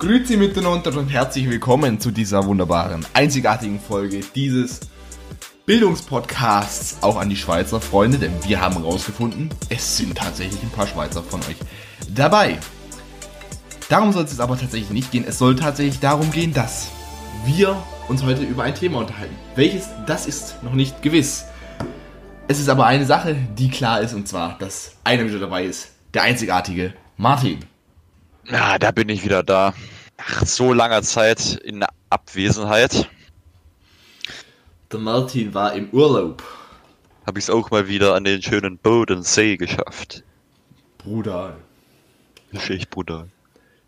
Grüezi miteinander und herzlich willkommen zu dieser wunderbaren, einzigartigen Folge dieses Bildungspodcasts auch an die Schweizer Freunde, denn wir haben herausgefunden, es sind tatsächlich ein paar Schweizer von euch dabei. Darum soll es aber tatsächlich nicht gehen. Es soll tatsächlich darum gehen, dass wir uns heute über ein Thema unterhalten. Welches, das ist noch nicht gewiss. Es ist aber eine Sache, die klar ist, und zwar, dass einer wieder dabei ist. Der einzigartige Martin. Ja, da bin ich wieder da. Nach so langer Zeit in Abwesenheit. Der Martin war im Urlaub. Habe ich es auch mal wieder an den schönen Bodensee geschafft. Ist echt brutal.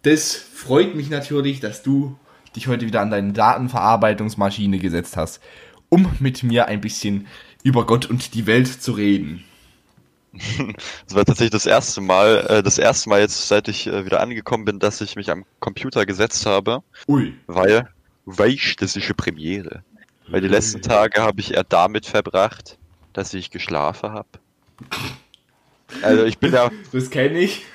Das freut mich natürlich, dass du dich heute wieder an deine Datenverarbeitungsmaschine gesetzt hast, um mit mir ein bisschen über Gott und die Welt zu reden. Das war tatsächlich das erste Mal, äh, das erste Mal jetzt, seit ich äh, wieder angekommen bin, dass ich mich am Computer gesetzt habe. Ui. Weil, weich, das ist eine Premiere. Weil die letzten Tage habe ich eher damit verbracht, dass ich geschlafen habe. Also ich bin ja, Das kenne ich.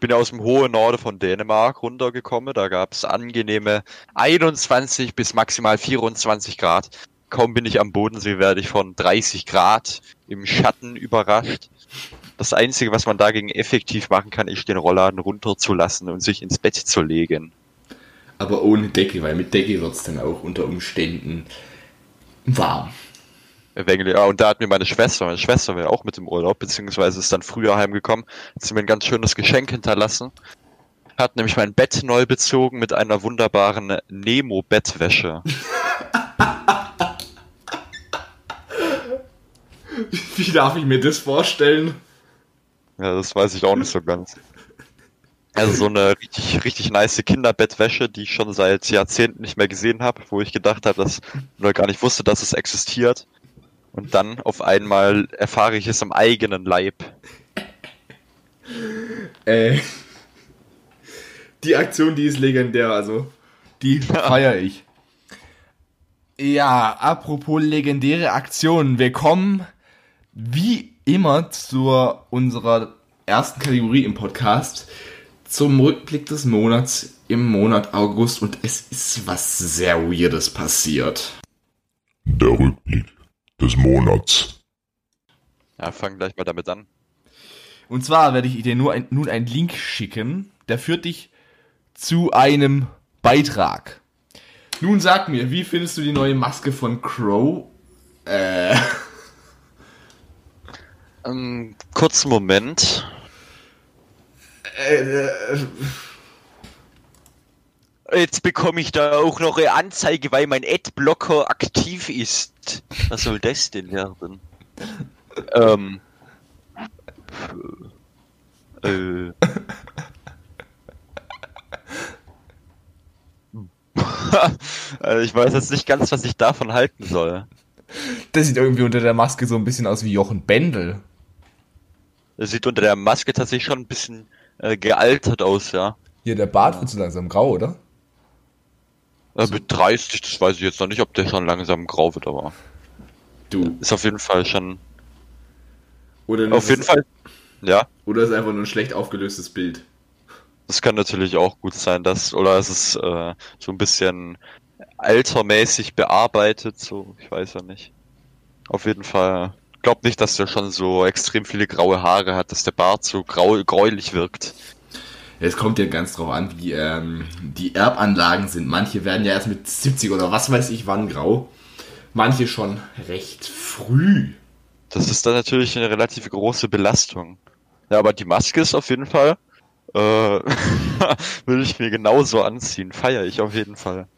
bin ja aus dem hohen Norden von Dänemark runtergekommen. Da gab es angenehme 21 bis maximal 24 Grad. Kaum bin ich am Bodensee, werde ich von 30 Grad im Schatten überrascht. Das Einzige, was man dagegen effektiv machen kann, ist den Rollladen runterzulassen und sich ins Bett zu legen. Aber ohne Decke, weil mit Decke wird es dann auch unter Umständen warm. Ja, und da hat mir meine Schwester, meine Schwester war ja auch mit im Urlaub, beziehungsweise ist dann früher heimgekommen, hat sie mir ein ganz schönes Geschenk hinterlassen. Hat nämlich mein Bett neu bezogen mit einer wunderbaren Nemo-Bettwäsche. Wie darf ich mir das vorstellen? Ja, das weiß ich auch nicht so ganz. Also so eine richtig, richtig nice Kinderbettwäsche, die ich schon seit Jahrzehnten nicht mehr gesehen habe, wo ich gedacht habe, dass oder gar nicht wusste, dass es existiert. Und dann auf einmal erfahre ich es am eigenen Leib. Äh, die Aktion, die ist legendär, also die feiere ich. Ja, apropos legendäre Aktionen, wir kommen wie immer zu unserer ersten Kategorie im Podcast, zum Rückblick des Monats im Monat August und es ist was sehr Weirdes passiert. Der Rückblick des Monats. Ja, fang gleich mal damit an. Und zwar werde ich dir nur ein, nun einen Link schicken, der führt dich zu einem Beitrag. Nun sag mir, wie findest du die neue Maske von Crow? Äh, Ähm, kurzen Moment. äh, Jetzt bekomme ich da auch noch eine Anzeige, weil mein Adblocker aktiv ist. Was soll das denn werden? ähm. Äh. also ich weiß jetzt nicht ganz, was ich davon halten soll. das sieht irgendwie unter der Maske so ein bisschen aus wie Jochen Bendel. Es sieht unter der Maske tatsächlich schon ein bisschen äh, gealtert aus, ja. Hier, der Bart wird so langsam grau, oder? Äh, mit 30, das weiß ich jetzt noch nicht, ob der schon langsam grau wird, aber Du. ist auf jeden Fall schon. Oder Auf jeden Fall. Ja, Oder ist einfach nur ein schlecht aufgelöstes Bild. das kann natürlich auch gut sein, dass, oder es ist äh, so ein bisschen altermäßig bearbeitet, so, ich weiß ja nicht. Auf jeden Fall. Glaub nicht, dass der schon so extrem viele graue Haare hat, dass der Bart so grau, gräulich wirkt. Es kommt ja ganz drauf an, wie ähm, die Erbanlagen sind. Manche werden ja erst mit 70 oder was weiß ich wann grau. Manche schon recht früh. Das ist dann natürlich eine relativ große Belastung. Ja, aber die Maske ist auf jeden Fall, äh, würde ich mir genauso anziehen. Feier ich auf jeden Fall.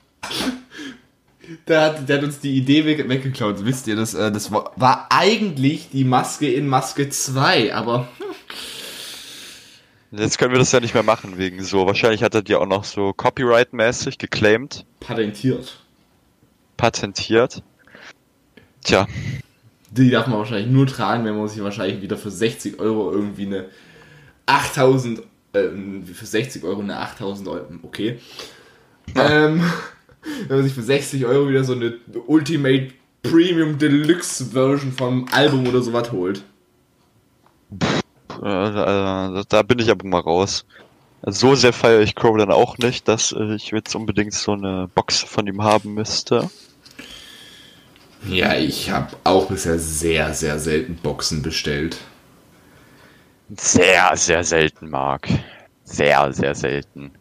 Der hat, der hat uns die Idee weg, weggeklaut. Wisst ihr, das, äh, das war, war eigentlich die Maske in Maske 2, aber Jetzt können wir das ja nicht mehr machen wegen so. Wahrscheinlich hat er die auch noch so Copyright-mäßig geclaimed, patentiert. patentiert. Tja, Die darf man wahrscheinlich nur tragen, wenn man sich wahrscheinlich wieder für 60 Euro irgendwie eine 8000, äh, für 60 Euro eine 8000 Euro, okay. Ähm, wenn man sich für 60 Euro wieder so eine Ultimate Premium Deluxe Version vom Album oder sowas holt. äh, äh, da bin ich aber mal raus. So sehr feiere ich Crow dann auch nicht, dass ich jetzt unbedingt so eine Box von ihm haben müsste. Ja, ich habe auch bisher sehr, sehr selten Boxen bestellt. Sehr, sehr selten, Mark. Sehr, sehr selten.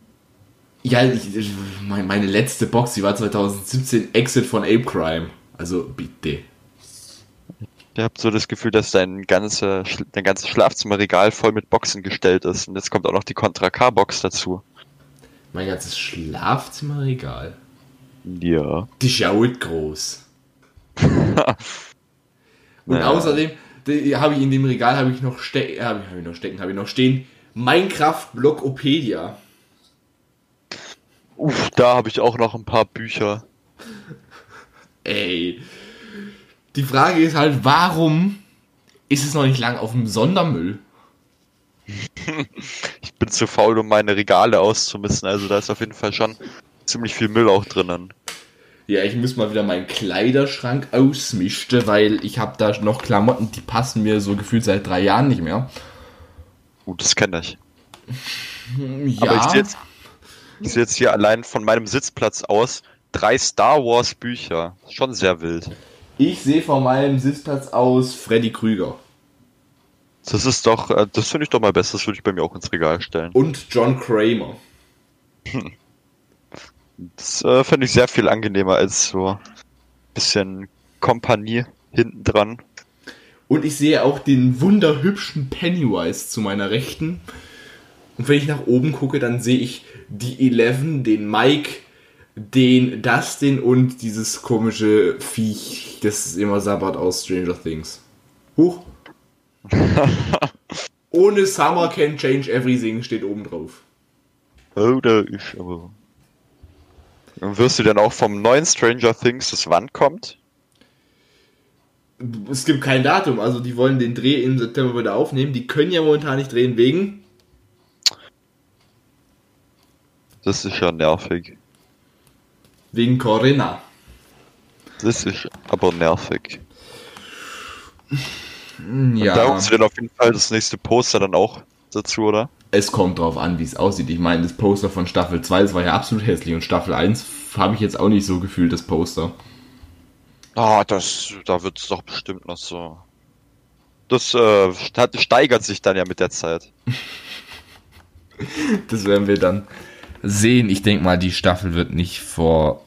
Ja, ich, ich- mein- meine letzte Box, die war 2017 Exit von Ape Crime. Also bitte. Ich habe so das Gefühl, dass dein, ganze, dein ganzes Schlafzimmerregal voll mit Boxen gestellt ist. Und jetzt kommt auch noch die Contra K-Box dazu. Mein ganzes Schlafzimmerregal. Ja. Die schaut groß. Und Naja. außerdem habe ich in dem Regal habe ich noch ich, hab ich noch stecken, habe ich noch stehen Minecraft Blockopedia. Uff, da habe ich auch noch ein paar Bücher. Ey. Die Frage ist halt, warum ist es noch nicht lang auf dem Sondermüll? Ich bin zu faul, um meine Regale auszumisten. Also da ist auf jeden Fall schon ziemlich viel Müll auch drinnen. Ja, ich muss mal wieder meinen Kleiderschrank ausmischen, weil ich habe da noch Klamotten, die passen mir so gefühlt seit drei Jahren nicht mehr. Gut, das kenne ich. Ja, Aber ich sehe jetzt, ich sehe jetzt hier allein von meinem Sitzplatz aus drei Star Wars Bücher. Schon sehr wild. ich sehe von meinem Sitzplatz aus Freddy Krüger Das ist doch, äh, das finde ich doch mal besser. Das würde ich bei mir auch ins Regal stellen. und John Kramer. Das äh, finde ich sehr viel angenehmer als so bisschen Kompanie hinten dran. Und ich sehe auch den wunderhübschen Pennywise zu meiner Rechten. Und wenn ich nach oben gucke, dann sehe ich die Eleven, den Mike, den Dustin und dieses komische Viech, das immer sabbert aus Stranger Things. Huch. Ohne Summer can change everything steht oben drauf. Oh, da ist aber. Und wirst du denn auch vom neuen Stranger Things, das wann kommt? Es gibt kein Datum, also die wollen den Dreh im September wieder aufnehmen. Die können ja momentan nicht drehen wegen Das ist ja nervig. wegen Corinna. Das ist aber nervig. Ja. Da du denn auf jeden Fall das nächste Poster dann auch dazu, oder? Es kommt drauf an, wie es aussieht. Ich meine, das Poster von Staffel 2, das war ja absolut hässlich und Staffel 1 habe ich jetzt auch nicht so gefühlt, das Poster. Ah, das, da wird es doch bestimmt noch so. Das äh, steigert sich dann ja mit der Zeit. Das werden wir dann sehen. Ich denke mal, die Staffel wird nicht vor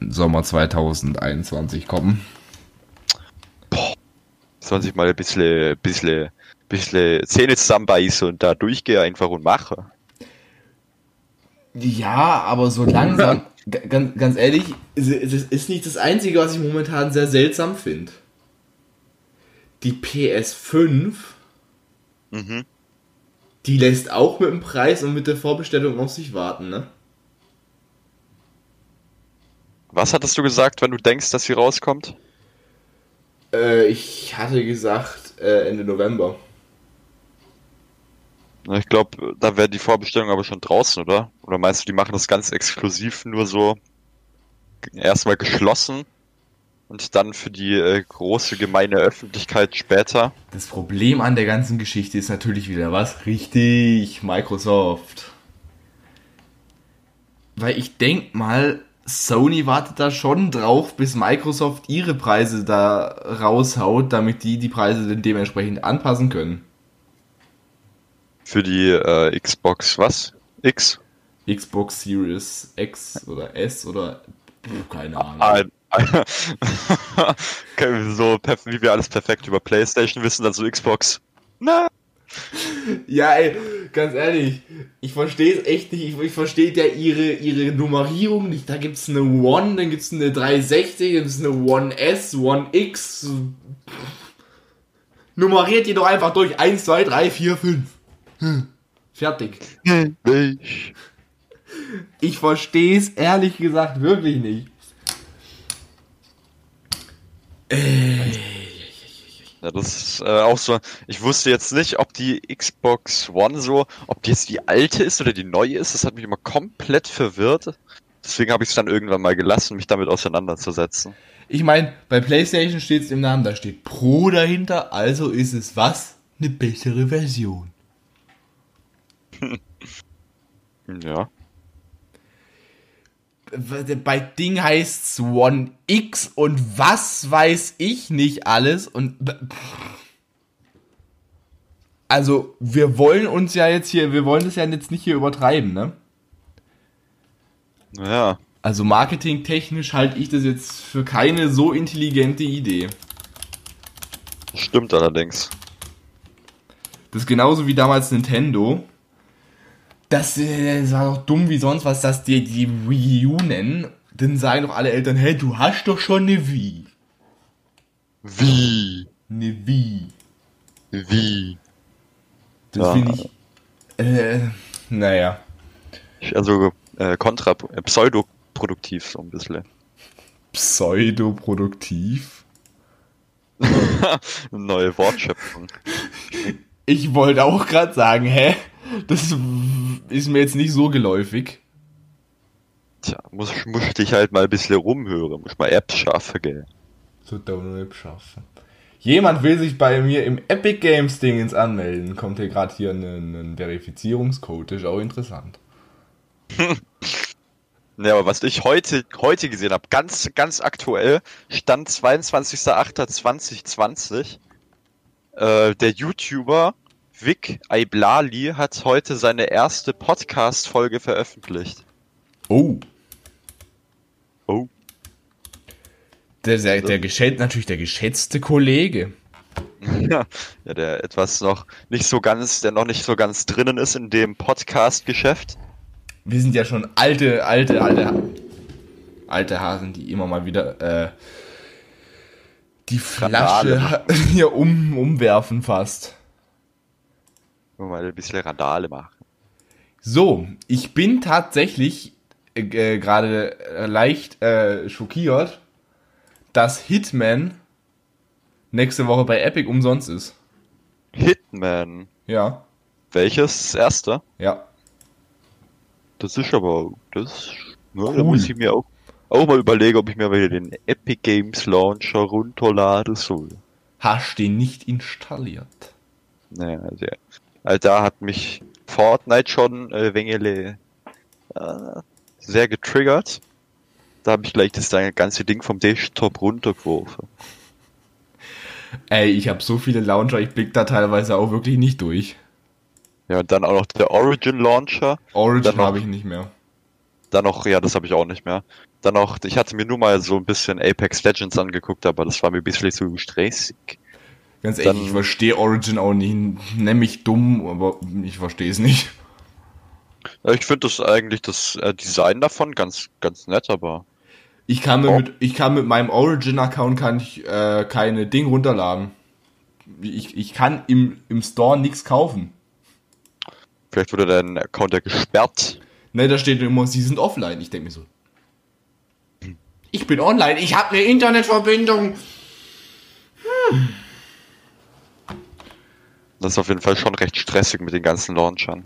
Sommer 2021 kommen. Sollen sich mal ein bisschen, bisschen, bisschen Zähne zusammenbeißen und da durchgehe einfach und mache. Ja, aber so langsam, ganz, ganz ehrlich, es ist nicht das Einzige, was ich momentan sehr seltsam finde. Die PS5, Mhm. Die lässt auch mit dem Preis und mit der Vorbestellung auf sich warten, ne? Was hattest du gesagt, wenn du denkst, dass sie rauskommt? Äh, ich hatte gesagt äh, Ende November. Na, Ich glaube, da wäre die Vorbestellung aber schon draußen, oder? Oder meinst du, die machen das ganz exklusiv nur so erstmal geschlossen und dann für die äh, große gemeine Öffentlichkeit später? Das Problem an der ganzen Geschichte ist natürlich wieder was? Richtig, Microsoft. Weil ich denk mal, Sony wartet da schon drauf, bis Microsoft ihre Preise da raushaut, damit die die Preise dann dementsprechend anpassen können. Für die äh, Xbox, was? X? Xbox Series X oder S oder keine Ahnung. Okay, so wie wir alles perfekt über PlayStation wissen, dann so Xbox. Na, Ja, ey, ganz ehrlich, ich verstehe es echt nicht. Ich, ich verstehe ja ihre, ihre Nummerierung nicht. Da gibt's eine One, dann gibt's eine 360, dann gibt's eine One S, One X. Nummeriert ihr doch einfach durch 1, 2, 3, 4, 5. Hm. Fertig. ich. Ich verstehe es ehrlich gesagt wirklich nicht. Ja, das ist äh, auch so. Ich wusste jetzt nicht, ob die Xbox One so, ob die jetzt die alte ist oder die neue ist. Das hat mich immer komplett verwirrt. Deswegen habe ich es dann irgendwann mal gelassen, mich damit auseinanderzusetzen. Ich meine, bei PlayStation steht es im Namen, da steht Pro dahinter, also ist es was? Eine bessere Version. Ja. Bei Ding heißt's One X und was weiß ich nicht alles und also wir wollen uns ja jetzt hier, wir wollen das ja jetzt nicht hier übertreiben, ne? Ja. Also marketingtechnisch halte ich das jetzt für keine so intelligente Idee. Stimmt allerdings. Das ist genauso wie damals Nintendo. Das, äh, das war doch dumm wie sonst was, dass die die Wii U nennen. Dann sagen doch alle Eltern, hey, du hast doch schon eine Wii. Wie? Eine Wii. Wie? Das Ja. finde ich. Äh, naja. Also äh, kontra äh, pseudoproduktiv so ein bisschen. Pseudoproduktiv. Neue Wortschöpfung. Ich wollte auch gerade sagen, hä? Das ist mir jetzt nicht so geläufig. Tja, muss, muss ich dich halt mal ein bisschen rumhören. Muss mal Apps schaffen, gell. So Download schaffen. Jemand will sich bei mir im Epic Games Dingens anmelden. Kommt hier gerade hier ein, ein Verifizierungscode. Das ist auch interessant. Ja, aber was ich heute, heute gesehen habe, ganz, ganz aktuell, stand 22.08.2020, äh, der YouTuber Vic Aiblali hat heute seine erste Podcast-Folge veröffentlicht. Oh. Oh. Der, der, der geschätzt, natürlich der geschätzte Kollege. Ja, ja, der etwas noch nicht so ganz, der noch nicht so ganz drinnen ist in dem Podcast-Geschäft. Wir sind ja schon alte, alte, alte, alte Hasen, die immer mal wieder äh, die Randale Flasche hier um, umwerfen fast. Nur mal ein bisschen Randale machen. So, ich bin tatsächlich äh, äh, gerade äh, leicht äh, schockiert, dass Hitman nächste Woche bei Epic umsonst ist. Hitman. Ja, Welches? Erste? ja. Das ist aber, das, ne, da Cool. muss ich mir auch, auch mal überlegen, ob ich mir wieder den Epic Games Launcher runterlade soll. Hast den nicht installiert. Naja, der, also da hat mich Fortnite schon äh, Wengele äh, sehr getriggert. Da habe ich gleich das ganze Ding vom Desktop runtergeworfen. Ey, ich habe so viele Launcher, ich blick da teilweise auch wirklich nicht durch. Ja, und dann auch noch der Origin Launcher. Origin habe ich nicht mehr. Dann noch, ja, das habe ich auch nicht mehr. Dann noch, ich hatte mir nur mal so ein bisschen Apex Legends angeguckt, aber das war mir ein bisschen zu stressig. Ganz ehrlich, Dann- ich verstehe Origin auch nicht. Nenn mich dumm, aber ich verstehe es nicht. Ich finde das eigentlich das äh, Design davon ganz, ganz nett, aber Ich kann, mir Oh. mit, ich kann mit meinem Origin-Account kann ich äh, keine Ding runterladen. Ich, ich kann im, im Store nichts kaufen. vielleicht wurde dein Account ja gesperrt. Ne, da steht immer, sie sind offline. Ich denke mir so. Ich bin online, ich habe eine Internetverbindung. Das ist auf jeden Fall schon recht stressig mit den ganzen Launchern.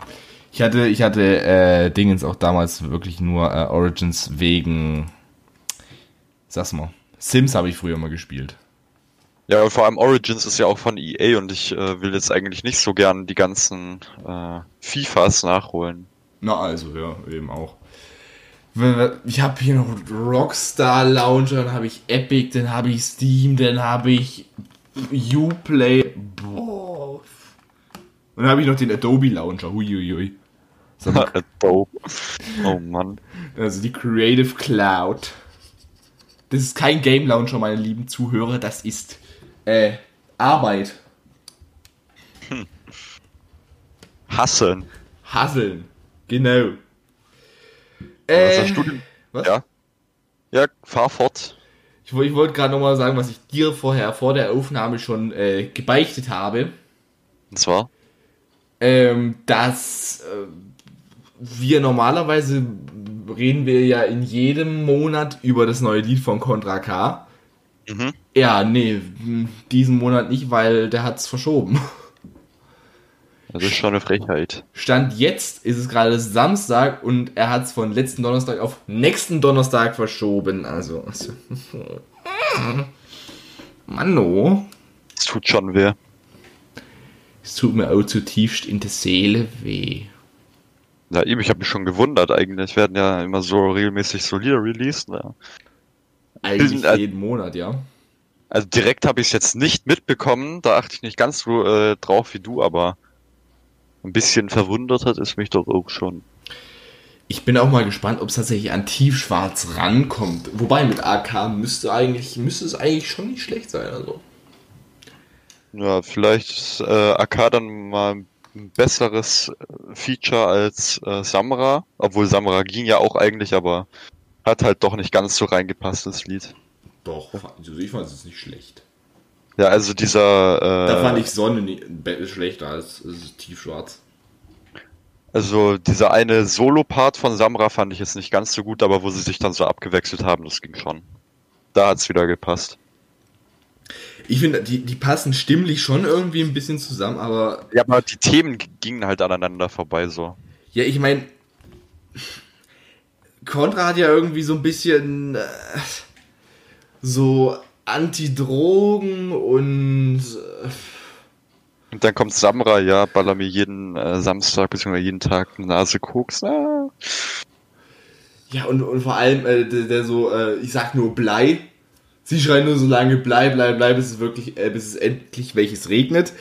Ich hatte, ich hatte äh, Dingens auch damals wirklich nur äh, Origins wegen. Sag's mal. Sims habe ich früher mal gespielt. Ja, vor allem Origins ist ja auch von EA und ich äh, will jetzt eigentlich nicht so gern die ganzen äh, FIFAs nachholen. Na also, ja, eben auch. Ich habe hier noch Rockstar Launcher, dann habe ich Epic, dann habe ich Steam, dann habe ich Uplay. Boah. Und dann habe ich noch den Adobe Launcher. Huiuiui. So, Adobe. Oh Mann. also die Creative Cloud. Das ist kein Game Launcher, meine lieben Zuhörer, das ist äh, Arbeit. Hasseln. Hasseln. Genau. Was Äh, was? Ja. Ja, fahr fort. Ich, ich wollte gerade nochmal sagen, was ich dir vorher vor der Aufnahme schon äh, gebeichtet habe, Und zwar? ähm, dass äh, wir normalerweise reden wir ja in jedem Monat über das neue Lied von Contra K. Mhm. Ja, nee, diesen Monat nicht, weil der hat's verschoben. Das ist schon eine Frechheit. Stand jetzt ist es gerade Samstag und er hat's von letzten Donnerstag auf nächsten Donnerstag verschoben. Also, also Manno. Es tut schon weh. Es tut mir auch zutiefst in der Seele weh. Ja, eben, ich habe mich schon gewundert eigentlich. Werden ja immer so regelmäßig so Lieder released. Ne? Eigentlich Äh, jeden Monat, ja. Also direkt habe ich es jetzt nicht mitbekommen, da achte ich nicht ganz so äh, drauf wie du, aber ein bisschen verwundert hat es mich doch auch schon. Ich bin auch mal gespannt, ob es tatsächlich an Tiefschwarz rankommt. Wobei mit AK müsste eigentlich, müsste es eigentlich schon nicht schlecht sein. Also. Ja, vielleicht ist äh, AK dann mal ein besseres äh, Feature als äh, Samra, obwohl Samra ging ja auch eigentlich, aber hat halt doch nicht ganz so reingepasst, das Lied. Doch, also ich fand es nicht schlecht. Ja, also dieser... Äh, Da fand ich Sonne nie- schlechter als als Tiefschwarz. Also dieser eine Solo-Part von Samra fand ich jetzt nicht ganz so gut, aber wo sie sich dann so abgewechselt haben, das ging schon. Da hat's wieder gepasst. Ich finde, die, die passen stimmlich schon irgendwie ein bisschen zusammen, aber Ja, aber die Themen gingen halt aneinander vorbei so. ja, ich meine, Contra hat ja irgendwie so ein bisschen äh, so Anti-Drogen und äh, Und dann kommt Samra, ja, baller mir jeden äh, Samstag bzw. jeden Tag eine Nase Koks. Ah. Ja, und, und vor allem, äh, der, der so, äh, ich sag nur Blei. Sie schreien nur so lange Blei, Blei, Blei, bis es wirklich, äh, bis es endlich welches regnet.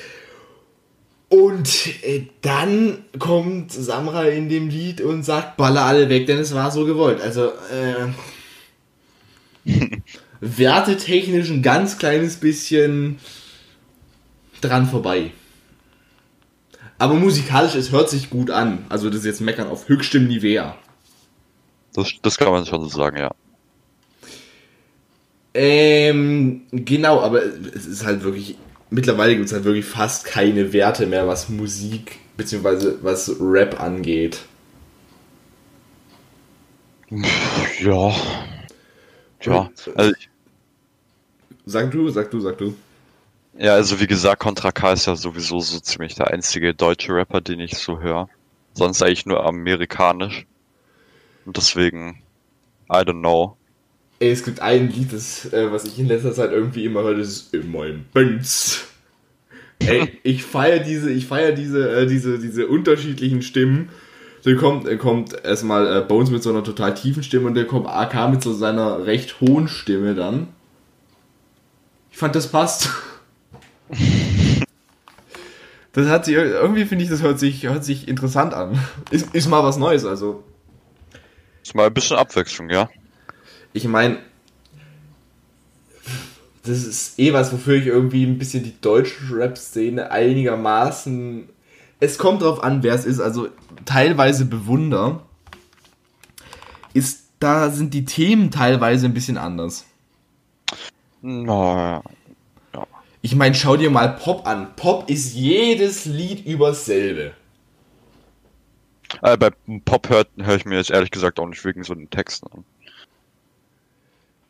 Und äh, dann kommt Samra in dem Lied und sagt, baller alle weg, denn es war so gewollt. Also, äh, wertetechnisch ein ganz kleines bisschen dran vorbei. Aber musikalisch, es hört sich gut an. Also das ist jetzt Meckern auf höchstem Niveau. Das, das kann man schon so sagen, ja. Ähm, genau, aber es ist halt wirklich, mittlerweile gibt es halt wirklich fast keine Werte mehr, was Musik bzw. was Rap angeht. Ja. Ja. Also, Sag du, sag du, sag du. ja, also wie gesagt, Contra K ist ja sowieso so ziemlich der einzige deutsche Rapper, den ich so höre. Sonst eigentlich nur amerikanisch. Und deswegen, I don't know. Ey, es gibt ein Lied, das, äh, was ich in letzter Zeit irgendwie immer höre, das ist in meinem Benz. Ey, ich feiere diese, ich feiere diese, äh, diese, diese unterschiedlichen Stimmen. Dann kommt, äh, kommt erstmal äh, Bones mit so einer total tiefen Stimme und dann kommt AK mit so seiner recht hohen Stimme dann. Ich fand, das passt. Das hat sich, irgendwie finde ich, das hört sich, hört sich interessant an. Ist, ist mal was Neues, also. Ist mal ein bisschen Abwechslung, ja. ich meine, das ist eh was, wofür ich irgendwie ein bisschen die deutsche Rap-Szene einigermaßen. Es kommt drauf an, wer es ist, also teilweise bewunder. Ist, da sind die Themen teilweise ein bisschen anders. Na, Ich meine, schau dir mal Pop an. Pop ist jedes Lied übers selbe. äh, bei Pop hört höre ich mir jetzt ehrlich gesagt auch nicht wegen so den Texten an.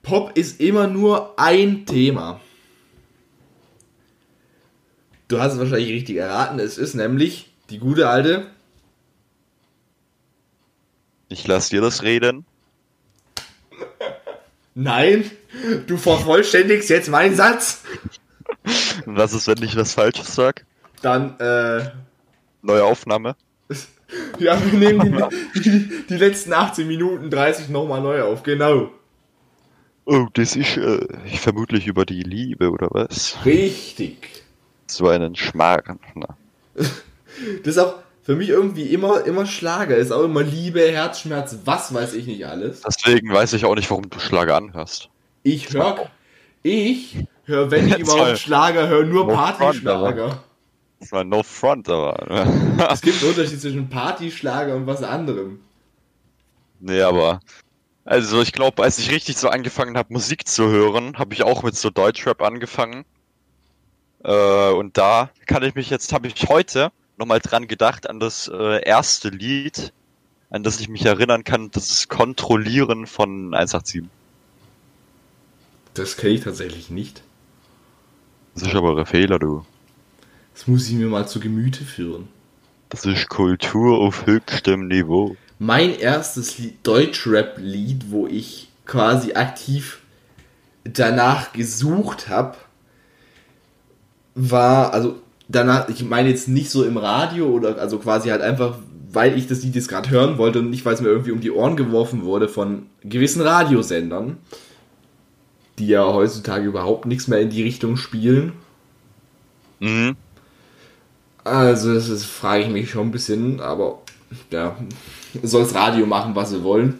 Pop ist immer nur ein Thema. Du hast es wahrscheinlich richtig erraten. Es ist nämlich die gute alte Ich lass dir das reden. Nein, du vervollständigst jetzt meinen Satz. Was ist, wenn ich was Falsches sag? Dann, äh, Neue Aufnahme. ja, wir nehmen die, die, die letzten 18 Minuten 30 nochmal neu auf, genau. Oh, das ist äh, vermutlich über die Liebe, oder was? Richtig. So einen Schmarrn. Das ist auch für mich irgendwie immer, immer Schlager. Ist auch immer Liebe, Herzschmerz, was weiß ich nicht alles. Deswegen weiß ich auch nicht, warum du Schlager anhörst. Ich höre, ich höre, wenn ich Jetzt überhaupt Schlager höre, nur No Partyschlager. Das war no front, aber. Es gibt einen Unterschied zwischen Partyschlager und was anderem. nee, aber. Also ich glaube, als ich richtig so angefangen habe, Musik zu hören, habe ich auch mit so Deutschrap angefangen. Äh, und da kann ich mich jetzt, habe ich heute nochmal dran gedacht, an das äh, erste Lied, an das ich mich erinnern kann, das ist Kontrollieren von 187. Das kenne ich tatsächlich nicht. Das ist aber ein Fehler, du. Das muss ich mir mal zu Gemüte führen. Das ist Kultur auf höchstem Niveau. Mein erstes Lied, Deutschrap-Lied, wo ich quasi aktiv danach gesucht habe, war, also danach, ich meine jetzt nicht so im Radio oder also quasi halt einfach weil ich das Lied jetzt gerade hören wollte und nicht, weil es mir irgendwie um die Ohren geworfen wurde von gewissen Radiosendern, die ja heutzutage überhaupt nichts mehr in die Richtung spielen. Mhm. Also, das ist, frage ich mich schon ein bisschen, aber ja, soll das Radio machen, was sie wollen.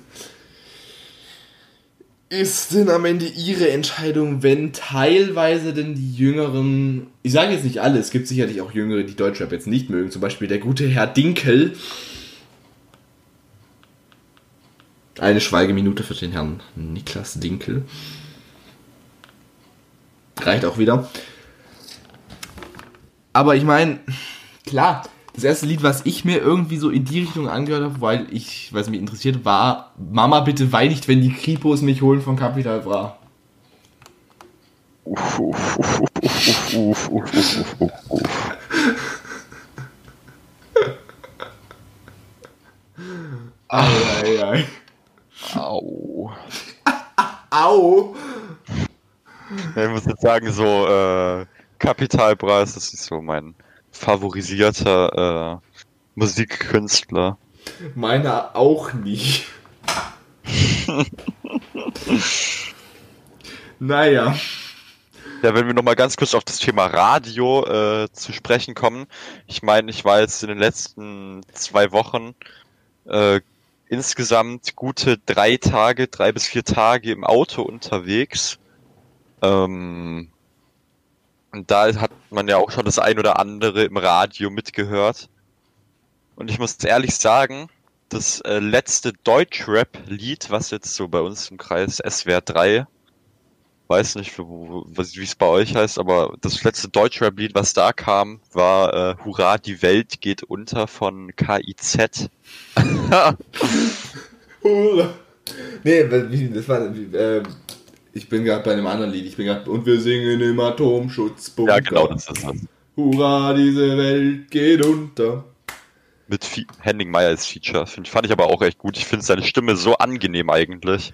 Ist denn am Ende ihre Entscheidung, wenn teilweise denn die Jüngeren, ich sage jetzt nicht alle, es gibt sicherlich auch Jüngere, die Deutschrap jetzt nicht mögen, zum Beispiel der gute Herr Dinkel. Eine Schweigeminute für den Herrn Niklas Dinkel. Reicht auch wieder. Aber ich meine, klar, das erste Lied, was ich mir irgendwie so in die Richtung angehört habe, weil ich, was mich interessiert, war Mama bitte wein nicht, wenn die Kripos mich holen von Capital Bra. Uff, uff, uff, uff, uff, uff, uff, uff, uff. Ei, ei, ei. Au. Au! Ja, ich muss jetzt sagen, so, äh, Kapitalpreis, das ist so mein favorisierter, äh, Musikkünstler. Meiner auch nicht. naja. Ja, wenn wir nochmal ganz kurz auf das Thema Radio äh, zu sprechen kommen. Ich meine, ich war jetzt in den letzten zwei Wochen äh, insgesamt gute drei Tage, drei bis vier Tage im Auto unterwegs. Ähm, und da hat man ja auch schon das ein oder andere im Radio mitgehört. Und ich muss ehrlich sagen, das äh, letzte Deutschrap-Lied, was jetzt so bei uns im Kreis SWR 3 weiß nicht, wie es bei euch heißt, aber das letzte Deutschrap-Lied, was da kam, war äh, Hurra, die Welt geht unter von KIZ. Hurra. Nee, das war. Äh, ich bin gerade bei einem anderen Lied. Ich bin gerade. Und wir singen im Atomschutzbunker. ja, genau, das ist das. Hurra, diese Welt geht unter. Mit Fe Henning Meyer als Feature. Find, fand ich aber auch echt gut. Ich finde seine Stimme so angenehm eigentlich.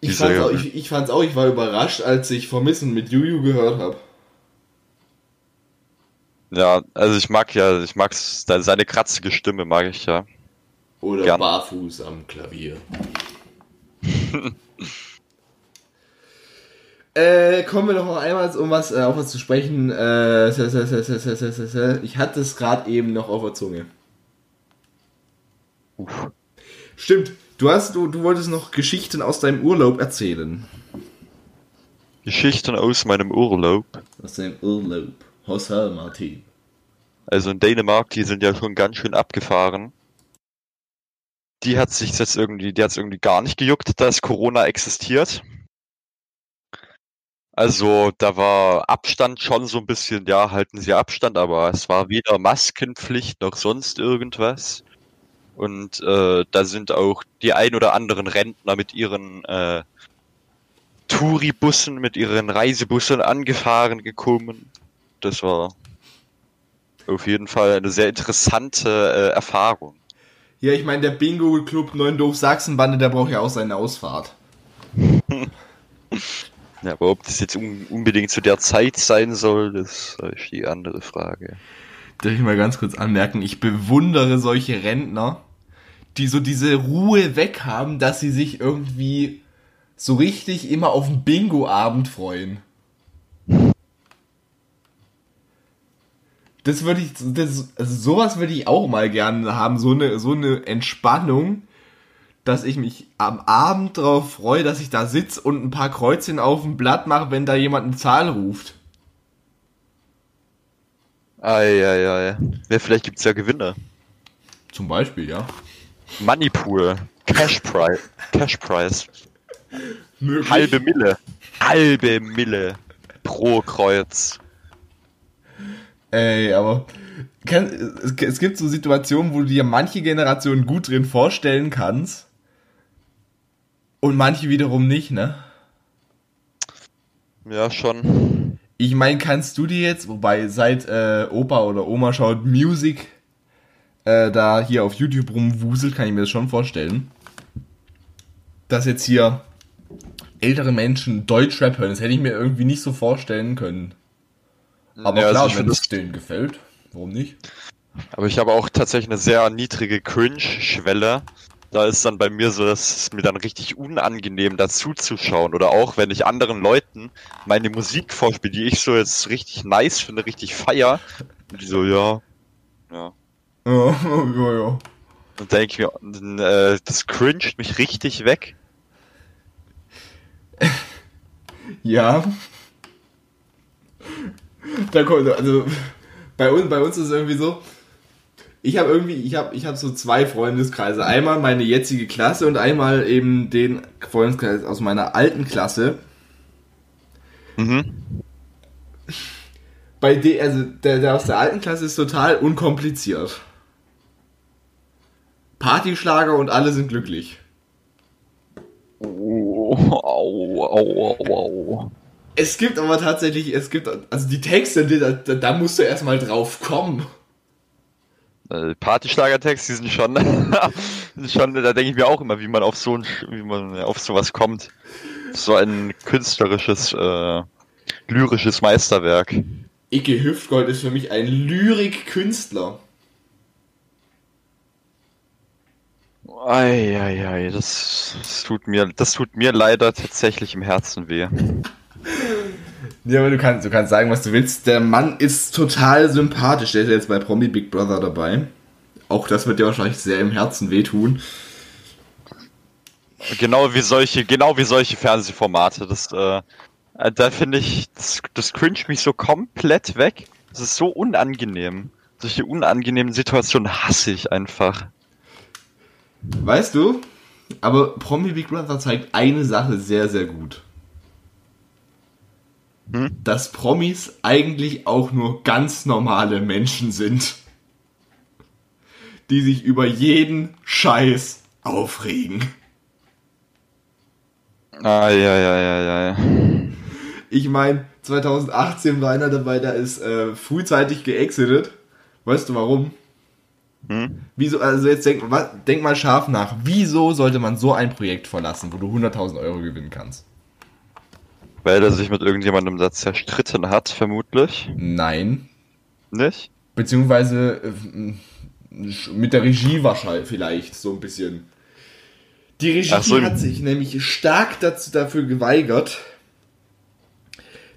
Ich Diese- fand's, auch, ich, ich fand's auch, ich war überrascht, als ich Vermissen mit Juju gehört habe. Ja, also ich mag ja, ich mag seine, seine kratzige Stimme, mag ich ja. Oder Gern. barfuß am Klavier. Äh, kommen wir noch einmal, um was, äh, auf was zu sprechen. Äh, ich hatte es gerade eben noch auf der Zunge. Uff. Stimmt, du, hast, du, du wolltest noch Geschichten aus deinem Urlaub erzählen. Geschichten aus meinem Urlaub. Aus deinem Urlaub. Hossal, Martin. Also in Dänemark, die sind ja schon ganz schön abgefahren. Die hat sich jetzt irgendwie, die hat irgendwie gar nicht gejuckt, dass Corona existiert. Also da war Abstand schon so ein bisschen, ja, halten Sie Abstand, aber es war weder Maskenpflicht noch sonst irgendwas. Und äh, da sind auch die ein oder anderen Rentner mit ihren äh, Touribussen, mit ihren Reisebussen angefahren gekommen. Das war auf jeden Fall eine sehr interessante äh, Erfahrung. Ja, ich meine, der Bingo-Club Neundorf Sachsenbande, der braucht ja auch seine Ausfahrt. Ja, aber ob das jetzt un unbedingt zu der Zeit sein soll, das ist die andere Frage. Darf ich mal ganz kurz anmerken, ich bewundere solche Rentner, die so diese Ruhe weg haben, dass sie sich irgendwie so richtig immer auf den Bingo-Abend freuen. Das würde ich, das, also sowas würde ich auch mal gerne haben, so eine, so eine Entspannung, dass ich mich am Abend darauf freue, dass ich da sitze und ein paar Kreuzchen auf dem Blatt mache, wenn da jemand eine Zahl ruft. Eieiei. Ja, vielleicht gibt's ja Gewinne. Zum Beispiel, ja. Moneypool. Cash Prize. Cash Prize. Möglich. Halbe Mille. Halbe Mille. Pro Kreuz. Ey, aber es, es gibt so Situationen, wo du dir manche Generationen gut drin vorstellen kannst und manche wiederum nicht, ne? Ja, schon. Ich meine, kannst du dir jetzt, wobei seit äh, Opa oder Oma schaut Music äh, da hier auf YouTube rumwuselt, kann ich mir das schon vorstellen. Dass jetzt hier ältere Menschen Deutschrap hören, das hätte ich mir irgendwie nicht so vorstellen können. Aber Ja, also klar, ich wenn es denen gefällt, warum nicht? Aber ich habe auch tatsächlich eine sehr niedrige Cringe-Schwelle. Da ist dann bei mir so, dass es mir dann richtig unangenehm dazu zu schauen. Oder auch, wenn ich anderen Leuten meine Musik vorspiele, die ich so jetzt richtig nice finde, richtig feier. Und die so, ja, ja. Ja, ja, ja. Und denke ich mir, dann, äh, das cringet mich richtig weg. Ja. Da kommt, also bei uns, bei uns ist es irgendwie so. Ich habe irgendwie, ich habe, ich habe so zwei Freundeskreise. Einmal meine jetzige Klasse und einmal eben den Freundeskreis aus meiner alten Klasse. Mhm. Bei de, also der, der aus der alten Klasse ist total unkompliziert. Partyschlager und alle sind glücklich. Oh, au, au, au, au. Es gibt aber tatsächlich, es gibt, also die Texte, da, da musst du erstmal drauf kommen. Äh, Partyschlagertext, die sind schon, sind schon, da denke ich mir auch immer, wie man auf so ein, wie man auf sowas kommt. So ein künstlerisches, äh, lyrisches Meisterwerk. Icke Hüftgold ist für mich ein Lyrikkünstler. Eieiei, das, das tut mir, das tut mir leider tatsächlich im Herzen weh. Ja, aber du kannst, du kannst sagen, was du willst. Der Mann ist total sympathisch. Der ist jetzt bei Promi Big Brother dabei. Auch das wird dir wahrscheinlich sehr im Herzen wehtun. Genau wie solche, genau wie solche Fernsehformate. Das, äh, äh, da finde ich, das, das cringe mich so komplett weg. Das ist so unangenehm. Solche unangenehmen Situationen hasse ich einfach. Weißt du? Aber Promi Big Brother zeigt eine Sache sehr, sehr gut. Hm? Dass Promis eigentlich auch nur ganz normale Menschen sind. Die sich über jeden Scheiß aufregen. Ah, ja, ja, ja, ja, ja. Ich meine, 2018 war einer dabei, der ist äh, frühzeitig geexitet. Weißt du warum? Hm? Wieso, also jetzt denk, denk mal scharf nach. Wieso sollte man so ein Projekt verlassen, wo du 100.000 Euro gewinnen kannst? Weil er sich mit irgendjemandem da zerstritten hat, vermutlich. Nein. Nicht? Beziehungsweise äh, mit der Regie wahrscheinlich vielleicht so ein bisschen. Die Regie so. hat sich nämlich stark dazu, dafür geweigert,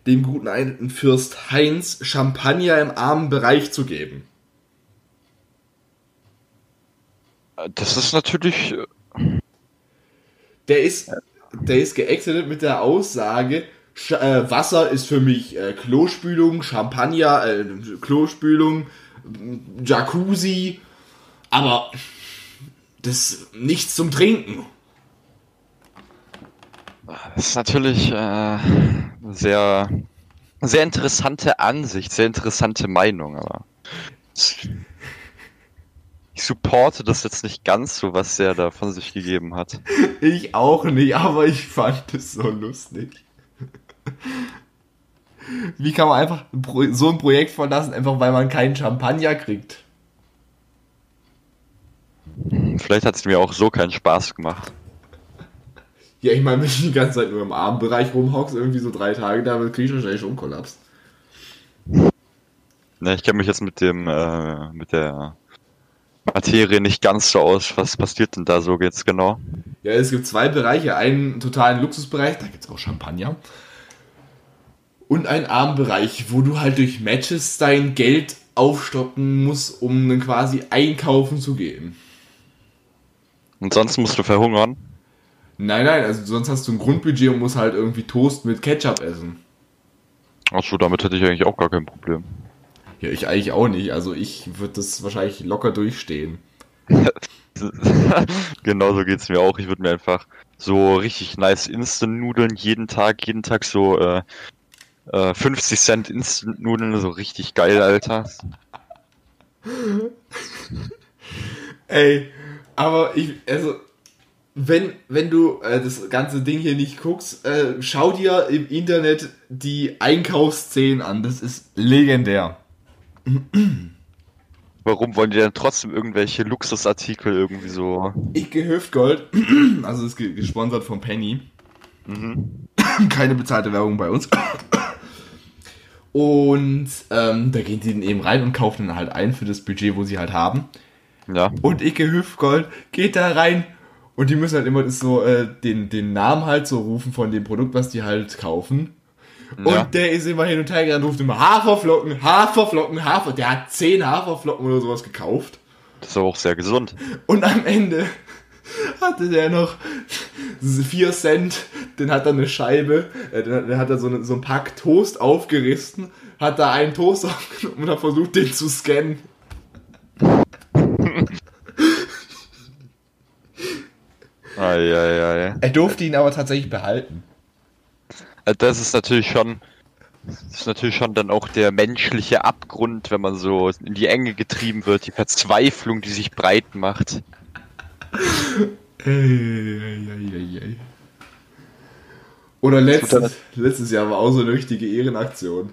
dem guten alten Fürst Heinz Champagner im armen Bereich zu geben. Das ist natürlich. äh, Der ist, der ist geexitet mit der Aussage, Sch äh, Wasser ist für mich äh, Klospülung, Champagner, äh, Klospülung, Jacuzzi, aber das nichts zum Trinken. Das ist natürlich äh, sehr, sehr interessante Ansicht, sehr interessante Meinung, aber ich supporte das jetzt nicht ganz so, was er da von sich gegeben hat. Ich auch nicht, aber ich fand es so lustig. Wie kann man einfach so ein Projekt verlassen, einfach weil man keinen Champagner kriegt? Vielleicht hat es mir auch so keinen Spaß gemacht. Ja, ich meine, wenn du die ganze Zeit nur im Armbereich rumhockst, irgendwie so drei Tage, da krieg ich wahrscheinlich schon Kollaps. Ne, ich kenne mich jetzt mit dem, äh, mit der Materie nicht ganz so aus. Was passiert denn da so jetzt genau? Ja, es gibt zwei Bereiche. Einen totalen Luxusbereich, da gibt es auch Champagner. Und einen Armbereich, wo du halt durch Matches dein Geld aufstocken musst, um dann quasi einkaufen zu gehen. Und sonst musst du verhungern. Nein, nein, also sonst hast du ein Grundbudget und musst halt irgendwie Toast mit Ketchup essen. Achso, damit hätte ich eigentlich auch gar kein Problem. Ja, ich eigentlich auch nicht. Also ich würde das wahrscheinlich locker durchstehen. Genauso geht's mir auch. Ich würde mir einfach so richtig nice Instant-Nudeln jeden Tag, jeden Tag so äh, äh, 50 Cent Instant-Nudeln, so richtig geil, Alter. Ey, aber ich, also, wenn, wenn du äh, das ganze Ding hier nicht guckst, äh, schau dir im Internet die Einkaufsszenen an. Das ist legendär. Warum wollen die denn trotzdem irgendwelche Luxusartikel irgendwie so? Ich Hüftgold, also ist ge- gesponsert von Penny. Mhm. Keine bezahlte Werbung bei uns. Und ähm, da gehen sie dann eben rein und kaufen dann halt ein für das Budget, wo sie halt haben. Ja. Und Icke Hüftgold geht da rein und die müssen halt immer das so äh, den, den Namen halt so rufen von dem Produkt, was die halt kaufen. Und Ja. der ist immer hin und her gerannt, ruft immer Haferflocken, Haferflocken, Hafer. Der hat 10 Haferflocken oder sowas gekauft. Das ist aber auch sehr gesund. Und am Ende hatte der noch 4 Cent, den hat er eine Scheibe, äh, den hat, er so, eine, so ein Pack Toast aufgerissen, hat da einen Toast aufgenommen und hat versucht, den zu scannen. Eieiei. Er durfte ihn aber tatsächlich behalten. Also Das ist natürlich schon, das ist natürlich schon dann auch der menschliche Abgrund, wenn man so in die Enge getrieben wird, die Verzweiflung, die sich breit macht. Eieieiei. Oder letztes, letztes Jahr war auch so eine richtige Ehrenaktion.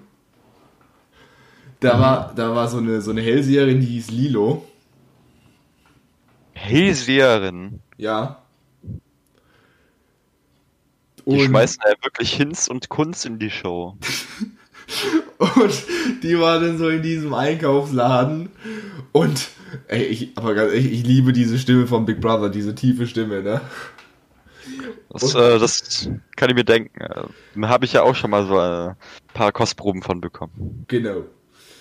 Da war, da war so eine, so eine Hellseherin, die hieß Lilo. Hellseherin, Ja. die Und, schmeißen ja wirklich Hinz und Kunst in die Show. und die war dann so in diesem Einkaufsladen. Und, ey, ich, aber ganz ehrlich, ich liebe diese Stimme von Big Brother, diese tiefe Stimme, ne? Das, äh, das kann ich mir denken. Äh, Da habe ich ja auch schon mal so äh, ein paar Kostproben von bekommen. Genau.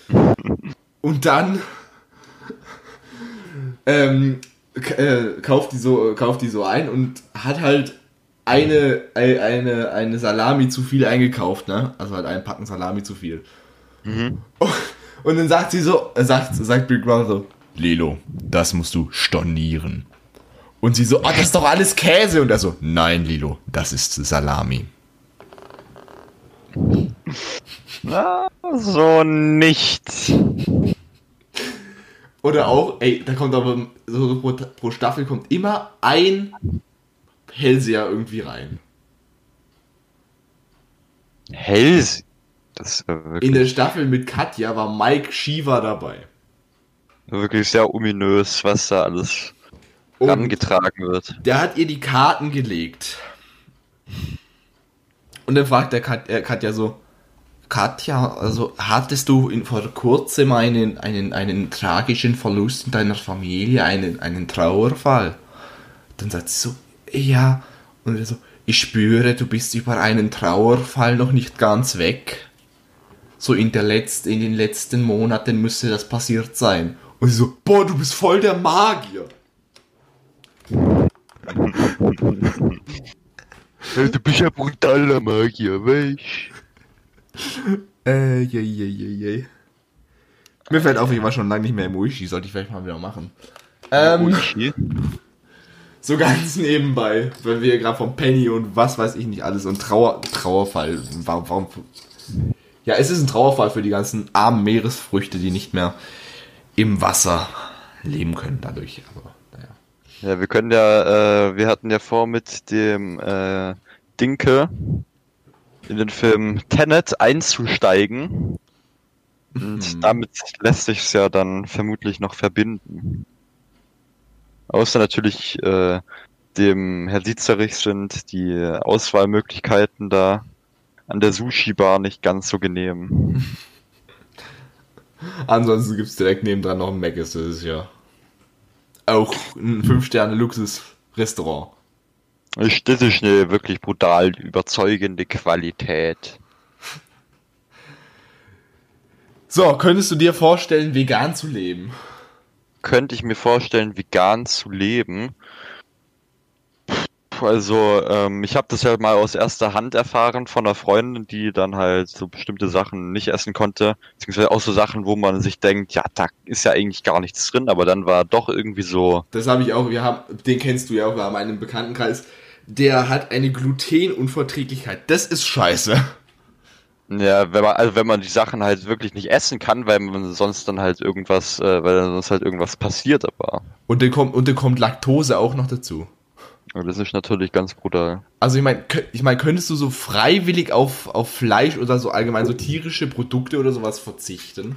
Und dann ähm, äh, kauft, die so, kauft die so ein und hat halt eine, ei- eine, eine Salami zu viel eingekauft, ne? Also halt einen Packen Salami zu viel. Und dann sagt sie so, äh, sagt, sagt Big Brother so, Lilo, das musst du stornieren. Und sie so, oh, das ist doch alles Käse. Und er so, nein, Lilo, das ist Salami. Na, so nicht. Oder auch, ey, da kommt aber so pro, pro Staffel kommt immer ein Hellseher irgendwie rein. Hellse. Das wirklich, In der Staffel mit Katja war Mike Shiva dabei. wirklich sehr ominös, was da alles Und rangetragen wird. der hat ihr die Karten gelegt. Und dann fragt der Kat, äh, Katja so, Katja, also hattest du in, vor kurzem einen, einen, einen tragischen Verlust in deiner Familie, einen, einen Trauerfall? Dann sagt sie so, ja. Und er so, ich spüre, du bist über einen Trauerfall noch nicht ganz weg. So in, der Letzt, in den letzten Monaten müsste das passiert sein. Und sie so, boah, du bist voll der Magier. Du bist ja brutaler Magier, weißt Äh, je, je, je, je. Mir fällt auf, ich war schon lange nicht mehr im Uishi, sollte ich vielleicht mal wieder machen. Ähm, Uichi. so ganz nebenbei, wenn wir gerade vom Penny und was weiß ich nicht alles und Trauer, Trauerfall, warum, warum, ja, es ist ein Trauerfall für die ganzen armen Meeresfrüchte, die nicht mehr im Wasser leben können dadurch, aber naja. Ja, wir können ja, äh, wir hatten ja vor mit dem äh, Dinke in den Film Tenet einzusteigen. Und Mhm. damit lässt sich es ja dann vermutlich noch verbinden. Außer natürlich äh, dem Herr Dietzerich sind die Auswahlmöglichkeiten da an der Sushi-Bar nicht ganz so genehm. Ansonsten gibt's direkt nebendran noch ein das ist ja auch ein 5-Sterne-Luxus-Restaurant. Ich- Das ist eine wirklich brutal überzeugende Qualität. So, könntest du dir vorstellen, vegan zu leben? könnte ich mir vorstellen, vegan zu leben. Also, ähm, ich habe das ja mal aus erster Hand erfahren von einer Freundin, die dann halt so bestimmte Sachen nicht essen konnte, beziehungsweise auch so Sachen, wo man sich denkt, ja, da ist ja eigentlich gar nichts drin, aber dann war doch irgendwie so, Das habe ich auch, wir haben, den kennst du ja auch, wir haben einen Bekanntenkreis, der hat eine Glutenunverträglichkeit. Das ist scheiße. ja, wenn man, also wenn man die Sachen halt wirklich nicht essen kann, weil man sonst dann halt irgendwas, äh, weil dann sonst halt irgendwas passiert, aber Und dann kommt, und dann kommt Laktose auch noch dazu. Das ist natürlich ganz brutal. Also ich meine, ich mein, könntest du so freiwillig auf, auf Fleisch oder so allgemein so tierische Produkte oder sowas verzichten?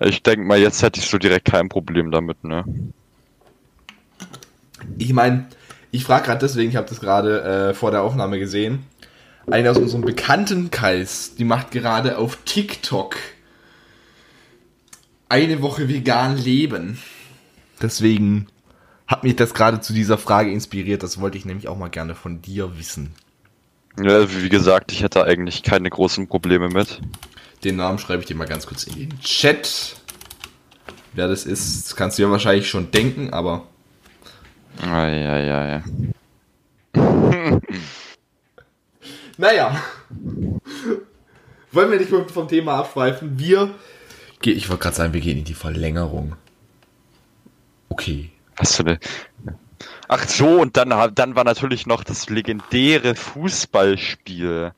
Ich denke mal, jetzt hätte ich so direkt kein Problem damit, ne? Ich meine, ich frage gerade deswegen, ich habe das gerade äh, vor der Aufnahme gesehen. eine aus unserem Bekanntenkreis, die macht gerade auf TikTok eine Woche vegan leben. Deswegen hat mich das gerade zu dieser Frage inspiriert. Das wollte ich nämlich auch mal gerne von dir wissen. Ja, wie gesagt, ich hätte eigentlich keine großen Probleme mit. Den Namen schreibe ich dir mal ganz kurz in den Chat. Wer das ist, das kannst du ja wahrscheinlich schon denken, aber. Eieiei. Naja. Wollen wir nicht vom Thema abschweifen? Wir. Ich wollte gerade sagen, wir gehen in die Verlängerung. Okay. Was für eine. Ach so, und dann, dann war natürlich noch das legendäre Fußballspiel.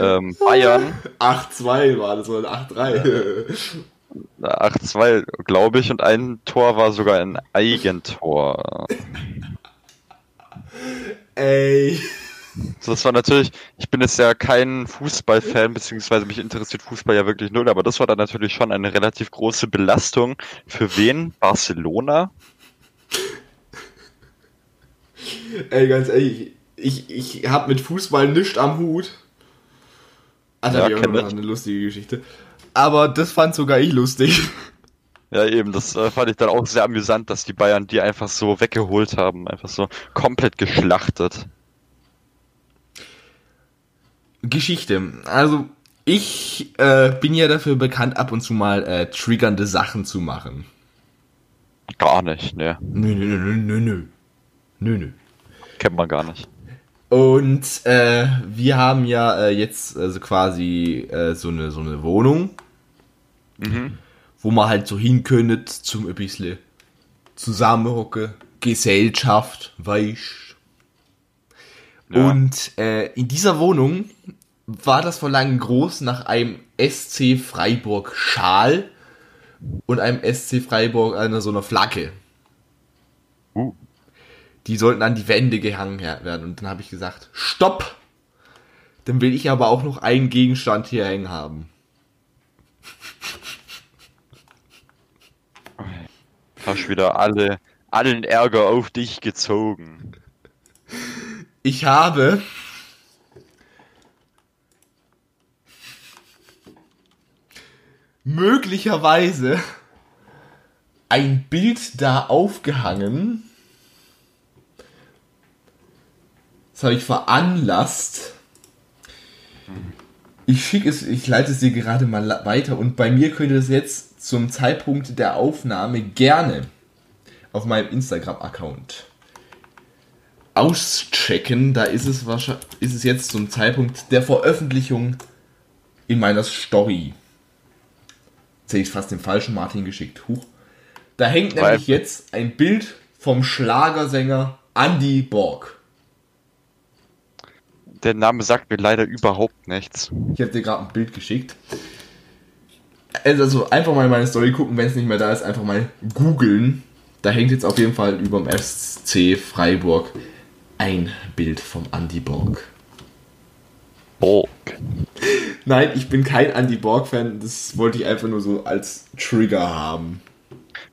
Ähm, Bayern. 8-2 war das, oder 8-3. 8-2, glaube ich, und ein Tor war sogar ein Eigentor. Ey. So, das war natürlich, ich bin jetzt ja kein Fußballfan, beziehungsweise mich interessiert Fußball ja wirklich null, aber das war dann natürlich schon eine relativ große Belastung. Für wen? Barcelona? Ey, ganz ehrlich, ich, ich hab mit Fußball nichts am Hut. Alter, ja, wir eine lustige Geschichte. Aber das fand sogar ich lustig. Ja, eben, das äh, fand ich dann auch sehr amüsant, dass die Bayern die einfach so weggeholt haben, einfach so komplett geschlachtet. Geschichte. Also, ich äh, bin ja dafür bekannt, ab und zu mal äh, triggernde Sachen zu machen. Gar nicht, ne. Nö, nö, nö, nö, nö. Nö, nö. Kennt man gar nicht. Und äh, wir haben ja äh, jetzt also quasi äh, so, eine, so eine Wohnung, mhm. wo man halt so hin könnte zum ein bisschen zusammenhocken, Gesellschaft, weißt ja. Und äh, in dieser Wohnung war das vor langem groß nach einem SC Freiburg Schal und einem SC Freiburg einer so einer Flagge. Uh. Die sollten an die Wände gehangen werden. Und dann habe ich gesagt, stopp! Dann will ich aber auch noch einen Gegenstand hier hängen haben. Hast wieder alle, allen Ärger auf dich gezogen. Ich habe möglicherweise ein Bild da aufgehangen. Das habe ich veranlasst. Ich schicke es, ich leite es dir gerade mal weiter und bei mir könnte es jetzt zum Zeitpunkt der Aufnahme gerne auf meinem Instagram-Account auschecken. Da ist es wahrscheinlich, ist es jetzt zum Zeitpunkt der Veröffentlichung in meiner Story. Jetzt hätte ich fast den falschen Martin geschickt. Huch. Da hängt Weil nämlich jetzt ein Bild vom Schlagersänger Andy Borg. Der Name sagt mir leider überhaupt nichts. Ich habe dir gerade ein Bild geschickt. Also einfach mal in meine Story gucken, wenn es nicht mehr da ist, einfach mal googeln. Da hängt jetzt auf jeden Fall über dem SC Freiburg ein Bild vom Andy Borg. Borg. Nein, ich bin kein Andy Borg-Fan, das wollte ich einfach nur so als Trigger haben.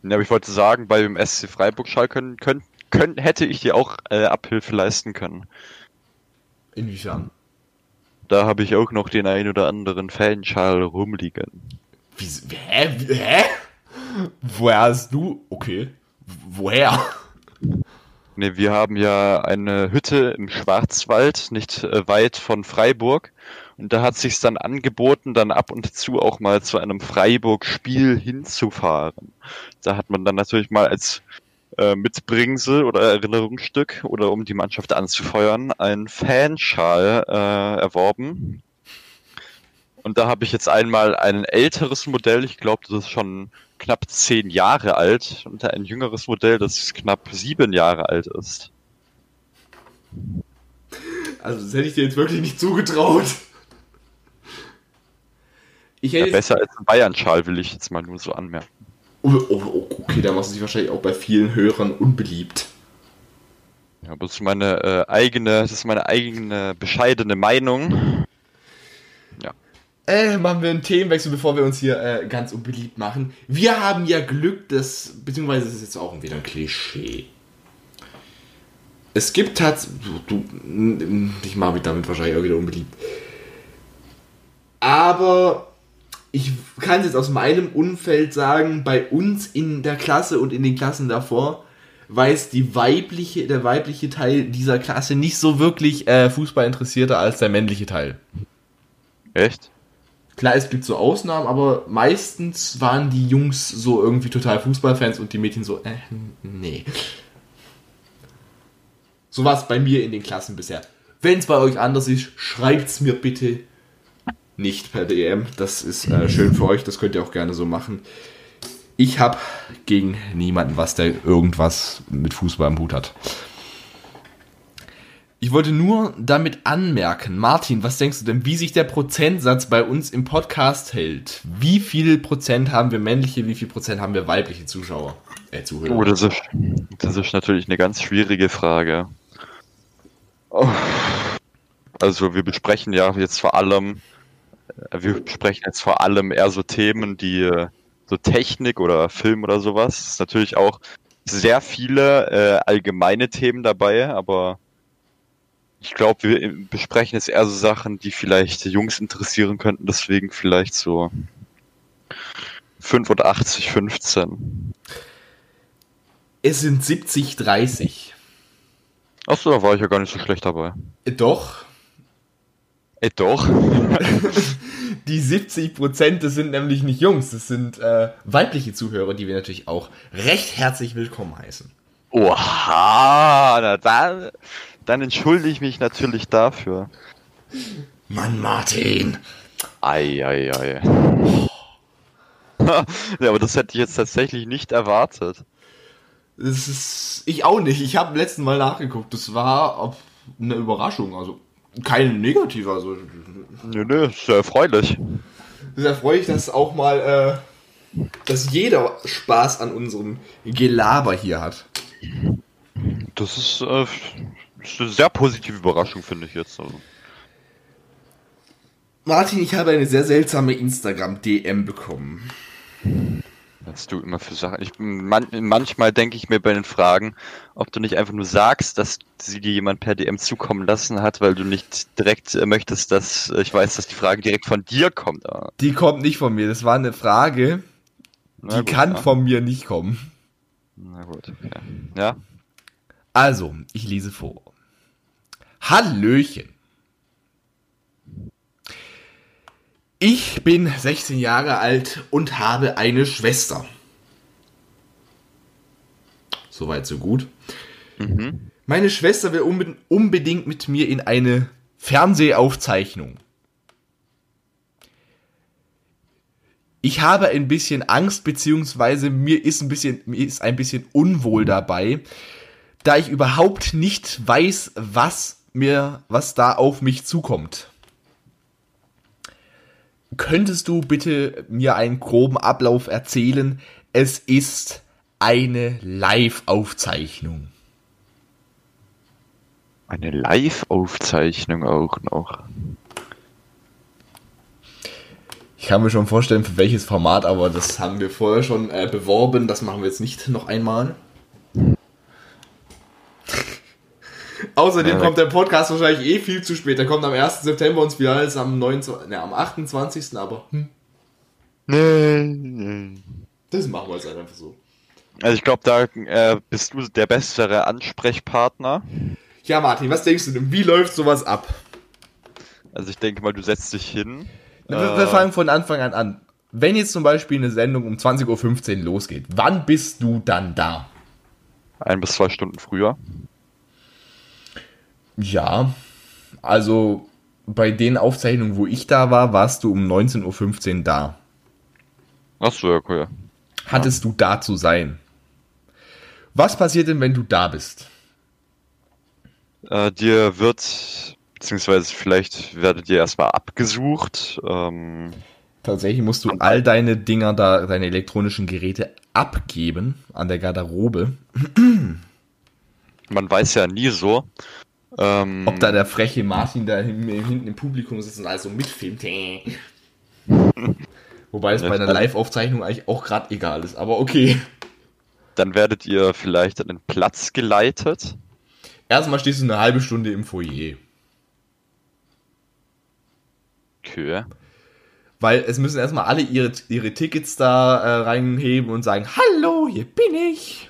Ja, aber ich wollte sagen, bei dem SC Freiburg Schall können, können, können, hätte ich dir auch äh, Abhilfe leisten können. Inwiefern? Da habe ich auch noch den ein oder anderen Fanschal rumliegen. Wie, hä? Hä? Woher hast du? Okay. Woher? Ne, wir haben ja eine Hütte im Schwarzwald, nicht äh, weit von Freiburg. Und da hat sich's dann angeboten, dann ab und zu auch mal zu einem Freiburg-Spiel hinzufahren. Da hat man dann natürlich mal als äh, Mitbringsel oder Erinnerungsstück oder um die Mannschaft anzufeuern, einen Fanschal äh, erworben. Und da habe ich jetzt einmal ein älteres Modell, ich glaube, das ist schon knapp zehn Jahre alt, und ein jüngeres Modell, das knapp sieben Jahre alt ist. Also das hätte ich dir jetzt wirklich nicht zugetraut. Ja, besser als ein Bayern-Schal, will ich jetzt mal nur so anmerken. Oh, oh, oh, okay, da machst du dich wahrscheinlich auch bei vielen Hörern unbeliebt. Ja, aber das ist meine äh, eigene, das ist meine eigene bescheidene Meinung. Äh, machen wir einen Themenwechsel, bevor wir uns hier äh, ganz unbeliebt machen. Wir haben ja Glück, dass, beziehungsweise das ist jetzt auch wieder ein Klischee. Es gibt tatsächlich. Ich mache mich damit wahrscheinlich auch wieder unbeliebt. Aber ich kann es jetzt aus meinem Umfeld sagen, bei uns in der Klasse und in den Klassen davor weiß die weibliche, der weibliche Teil dieser Klasse nicht so wirklich äh, Fußball interessierter als der männliche Teil. Echt? Klar, es gibt so Ausnahmen, aber meistens waren die Jungs so irgendwie total Fußballfans und die Mädchen so, äh, nee. So war es bei mir in den Klassen bisher. Wenn es bei euch anders ist, schreibt's mir bitte nicht per DM. Das ist äh, schön für euch, das könnt ihr auch gerne so machen. Ich habe gegen niemanden was, der irgendwas mit Fußball am Hut hat. Ich wollte nur damit anmerken, Martin, was denkst du denn, wie sich der Prozentsatz bei uns im Podcast hält? Wie viel Prozent haben wir männliche, wie viel Prozent haben wir weibliche Zuschauer? Äh, Zuhörer. Oh, das ist, das ist natürlich eine ganz schwierige Frage. Oh. Also wir besprechen ja jetzt vor allem, äh, wir besprechen jetzt vor allem eher so Themen, die äh, so Technik oder Film oder sowas. Es ist natürlich auch sehr viele äh, allgemeine Themen dabei, aber ich glaube, wir besprechen jetzt eher so Sachen, die vielleicht Jungs interessieren könnten, deswegen vielleicht so 85, 15. Es sind 70, 30. Achso, da war ich ja gar nicht so schlecht dabei. Äh, doch. Äh, doch. die 70 Prozent, das sind nämlich nicht Jungs, das sind äh, weibliche Zuhörer, die wir natürlich auch recht herzlich willkommen heißen. Oha, na dann, dann entschuldige ich mich natürlich dafür. Mann, Martin. Ei, ei, ei. ja, aber das hätte ich jetzt tatsächlich nicht erwartet. Das ist ich auch nicht. Ich habe letzten Mal nachgeguckt. Das war eine Überraschung. Also keine negative. Also nö, nö, sehr erfreulich. Sehr erfreulich, dass auch mal, äh, dass jeder Spaß an unserem Gelaber hier hat. Das ist äh, ist eine sehr positive Überraschung, finde ich jetzt. Also. Martin, ich habe eine sehr seltsame Instagram-DM bekommen. Was du immer für Sachen. Ich, man, manchmal denke ich mir bei den Fragen, ob du nicht einfach nur sagst, dass sie dir jemand per DM zukommen lassen hat, weil du nicht direkt äh, möchtest, dass äh, ich weiß, dass die Frage direkt von dir kommt. Aber. Die kommt nicht von mir. Das war eine Frage, die gut, kann ja. von mir nicht kommen. Na gut, okay. Ja. Also, ich lese vor. Hallöchen. Ich bin 16 Jahre alt und habe eine Schwester. Soweit, so gut. Mhm. Meine Schwester will unbedingt mit mir in eine Fernsehaufzeichnung. Ich habe ein bisschen Angst, beziehungsweise mir ist ein bisschen, mir ist ein bisschen unwohl dabei, da ich überhaupt nicht weiß, was mir, was da auf mich zukommt. Könntest du bitte mir einen groben Ablauf erzählen? Es ist eine Live-Aufzeichnung. Eine Live-Aufzeichnung auch noch. Ich kann mir schon vorstellen, für welches Format, aber das haben wir vorher schon äh, beworben. Das machen wir jetzt nicht noch einmal. Außerdem ja, kommt der Podcast wahrscheinlich eh viel zu spät. Der kommt am 1. September und das Finale ist am, 29, ne, am 28. Aber hm. Nee, Das machen wir jetzt einfach so. Also ich glaube, da äh, bist du der bessere Ansprechpartner. Ja, Martin, was denkst du denn? Wie läuft sowas ab? Also ich denke mal, du setzt dich hin. Wir, äh, wir fangen von Anfang an an. Wenn jetzt zum Beispiel eine Sendung um 20.15 Uhr losgeht, wann bist du dann da? Ein bis zwei Stunden früher. Ja, also bei den Aufzeichnungen, wo ich da war, warst du um 19.15 Uhr da. Achso, ja, cool. Hattest du da zu sein? Was passiert denn, wenn du da bist? Äh, dir wird, beziehungsweise vielleicht werdet ihr erstmal abgesucht. Ähm, Tatsächlich musst du all deine Dinger da, deine elektronischen Geräte abgeben an der Garderobe. Man weiß ja nie so. Ähm, Ob da der freche Martin da hinten im Publikum sitzt und also mitfilmt. Wobei es bei einer Live-Aufzeichnung eigentlich auch gerade egal ist, aber okay. Dann werdet ihr vielleicht an den Platz geleitet. Erstmal stehst du eine halbe Stunde im Foyer. Kühe. Weil es müssen erstmal alle ihre, ihre Tickets da äh, reinheben und sagen, hallo, hier bin ich.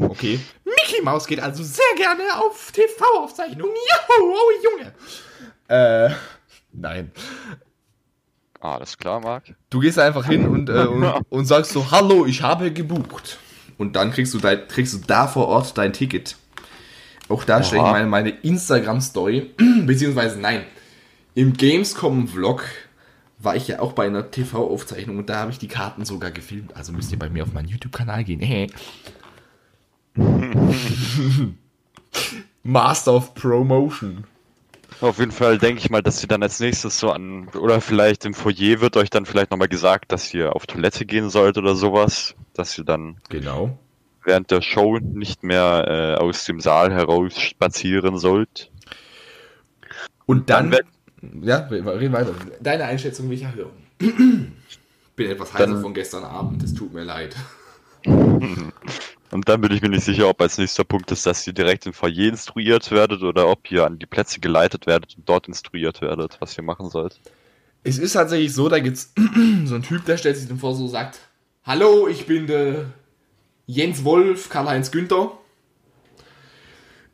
Okay. Mickey Mouse geht also sehr gerne auf TV-Aufzeichnungen. Juhu, oh Junge. Äh, nein. Alles klar, Marc. Du gehst einfach hin und, äh, und, und sagst so, hallo, ich habe gebucht. Und dann kriegst du, dein, kriegst du da vor Ort dein Ticket. Auch da stelle ich meine, meine Instagram-Story, beziehungsweise nein, im Gamescom-Vlog war ich ja auch bei einer TV-Aufzeichnung und da habe ich die Karten sogar gefilmt. Also müsst ihr bei mir auf meinen YouTube-Kanal gehen. Master of Promotion. Auf jeden Fall denke ich mal, dass ihr dann als nächstes so an, oder vielleicht im Foyer wird euch dann vielleicht nochmal gesagt, dass ihr auf Toilette gehen sollt oder sowas. Dass ihr dann Genau. während der Show nicht mehr äh, aus dem Saal heraus spazieren sollt. Und dann, Dann ja, reden weiter. Deine Einschätzung will ich ja hören. Bin etwas heißer Dann- von gestern Abend, es tut mir leid. Und dann bin ich mir nicht sicher, ob als nächster Punkt ist, dass ihr direkt im Foyer instruiert werdet oder ob ihr an die Plätze geleitet werdet und dort instruiert werdet, was ihr machen sollt. Es ist tatsächlich so, da gibt's so einen Typ, der stellt sich dann vor, so sagt, Hallo, ich bin der Jens Wolf, Karl-Heinz Günther.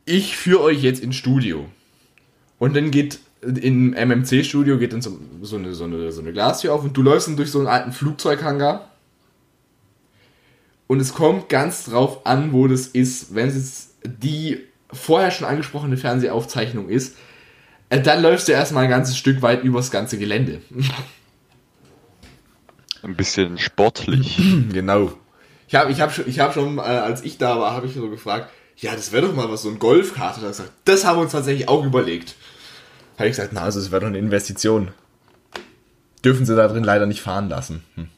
Ich führe euch jetzt ins Studio. Und dann geht im MMC-Studio geht dann so, so, eine, so, eine, so eine Glastür auf und du läufst dann durch so einen alten Flugzeughangar. Und es kommt ganz drauf an, wo das ist. Wenn es jetzt die vorher schon angesprochene Fernsehaufzeichnung ist, äh, dann läufst du erstmal ein ganzes Stück weit übers ganze Gelände. Ein bisschen sportlich. genau. Ich habe ich hab schon, ich hab schon äh, als ich da war, habe ich so gefragt, ja, das wäre doch mal was, so ein Golfkarte. Da gesagt, das haben wir uns tatsächlich auch überlegt. Habe ich gesagt, na, also das wäre doch eine Investition. Dürfen sie da drin leider nicht fahren lassen. Hm.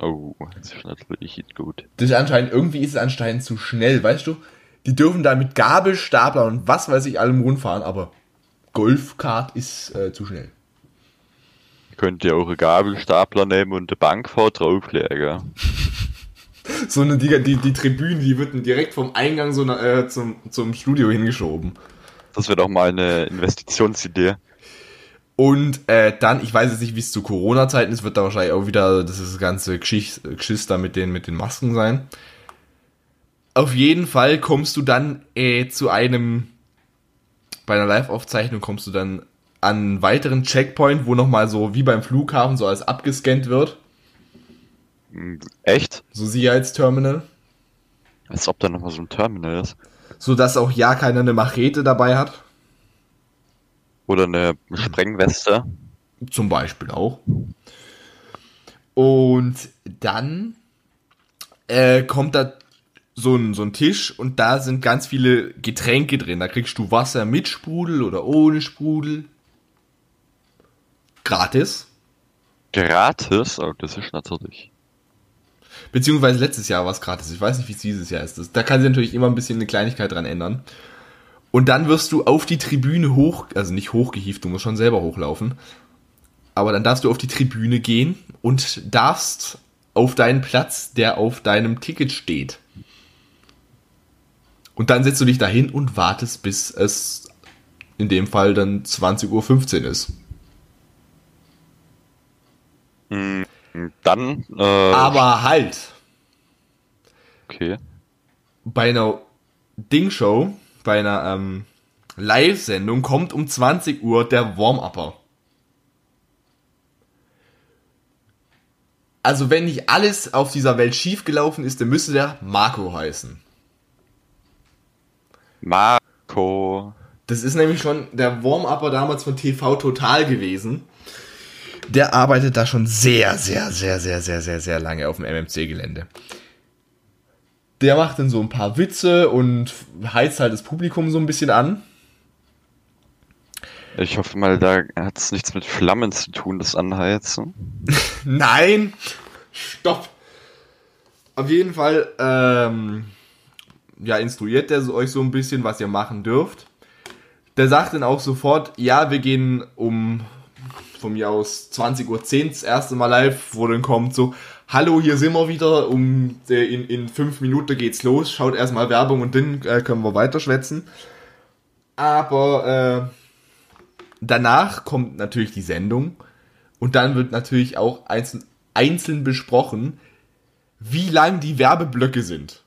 Oh, das ist natürlich nicht gut. Das ist anscheinend, irgendwie ist es anscheinend zu schnell, weißt du? Die dürfen da mit Gabelstapler und was weiß ich allem rundfahren, aber Golfkart ist äh, zu schnell. Könnt ihr eure Gabelstapler nehmen und eine Bank vor drauflegen. So eine, die, die, die Tribüne, die wird direkt vom Eingang so na- äh, zum, zum Studio hingeschoben. Das wäre doch mal eine Investitionsidee. Und äh, dann, ich weiß jetzt nicht, wie es zu Corona-Zeiten ist, wird da wahrscheinlich auch wieder das, das ganze Geschicht, Geschister mit den, mit den Masken sein. Auf jeden Fall kommst du dann äh, zu einem, bei einer Live-Aufzeichnung kommst du dann an einen weiteren Checkpoint, wo nochmal so wie beim Flughafen so alles abgescannt wird. Echt? So Sicherheitsterminal. Als ob da nochmal so ein Terminal ist. So dass auch ja keiner eine Machete dabei hat. Oder eine Sprengweste. Zum Beispiel auch. Und dann äh, kommt da so ein, so ein Tisch und da sind ganz viele Getränke drin. Da kriegst du Wasser mit Sprudel oder ohne Sprudel. Gratis. Gratis? Oh, das ist natürlich. Beziehungsweise letztes Jahr war es gratis. Ich weiß nicht, wie es dieses Jahr ist. Das, da kann sich natürlich immer ein bisschen eine Kleinigkeit dran ändern. Und dann wirst du auf die Tribüne hoch, also nicht hochgehieft, du musst schon selber hochlaufen. Aber dann darfst du auf die Tribüne gehen und darfst auf deinen Platz, der auf deinem Ticket steht. Und dann setzt du dich dahin und wartest, bis es in dem Fall dann 20.15 Uhr ist. Hm, Dann, äh, Aber halt, okay. bei einer Dingshow, bei einer ähm, Live-Sendung kommt um 20 Uhr der Warm-Upper. Also wenn nicht alles auf dieser Welt schiefgelaufen ist, dann müsste der Marco heißen. Marco. Das ist nämlich schon der Warm-Upper damals von TV Total gewesen. Der arbeitet da schon sehr, sehr, sehr, sehr, sehr, sehr, sehr lange auf dem MMC-Gelände. Der macht dann so ein paar Witze und heizt halt das Publikum so ein bisschen an. Ich hoffe mal, da hat es nichts mit Flammen zu tun, das Anheizen. Nein! Stopp! Auf jeden Fall, ähm, ja, instruiert der euch so ein bisschen, was ihr machen dürft. Der sagt dann auch sofort, ja, wir gehen um von mir aus 20.10 Uhr das erste Mal live, wo dann kommt so, hallo, hier sind wir wieder, um äh, in, in fünf Minuten geht's los, schaut erstmal Werbung und dann äh, können wir weiterschwätzen. Aber äh, danach kommt natürlich die Sendung und dann wird natürlich auch einzeln, einzeln besprochen, wie lang die Werbeblöcke sind.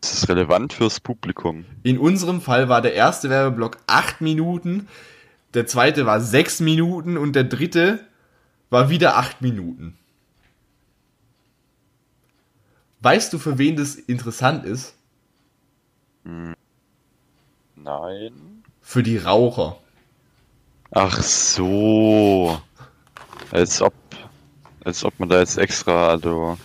Das ist relevant fürs Publikum. In unserem Fall war der erste Werbeblock acht Minuten, der zweite war sechs Minuten und der dritte war wieder acht Minuten. Weißt du, für wen das interessant ist? Nein. Für die Raucher. Ach so. Als ob, als ob man da jetzt extra, also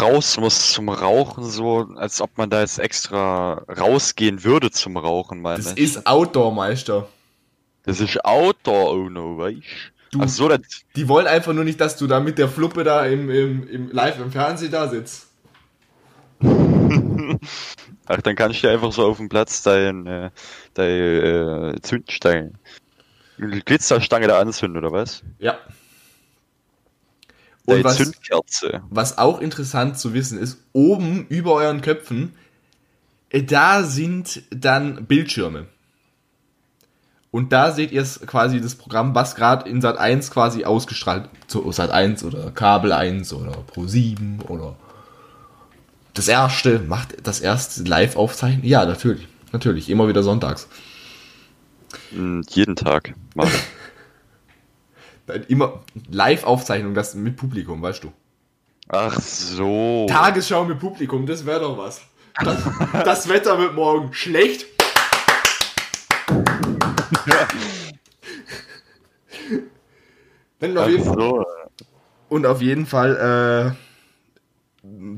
raus muss zum Rauchen, so als ob man da jetzt extra rausgehen würde zum Rauchen, meine Das ich. ist Outdoor-Meister. Das ist Outdoor, oh no, weißt Du- Ach so, das, Die wollen einfach nur nicht, dass du da mit der Fluppe da im, im, im live im Fernsehen da sitzt. ach, dann kannst du einfach so auf dem Platz dein, äh, dein äh, Zündstein, Glitzerstange da anzünden, oder was? Ja. Deine Und was, Zündkerze. was auch interessant zu wissen ist, oben über euren Köpfen, äh, da sind dann Bildschirme. Und da seht ihr es quasi das Programm, was gerade in Sat 1 quasi ausgestrahlt, so Sat 1 oder Kabel 1 oder Pro 7 oder das erste, macht das erste live aufzeichnen? Ja, natürlich. Natürlich, immer wieder sonntags. Mm, Jeden Tag. Nein, Immer Live-Aufzeichnung, das mit Publikum, weißt du. Ach so. Tagesschau mit Publikum, das wäre doch was. Das, das Wetter wird morgen schlecht. Wenn auf jeden, so. und auf jeden Fall äh,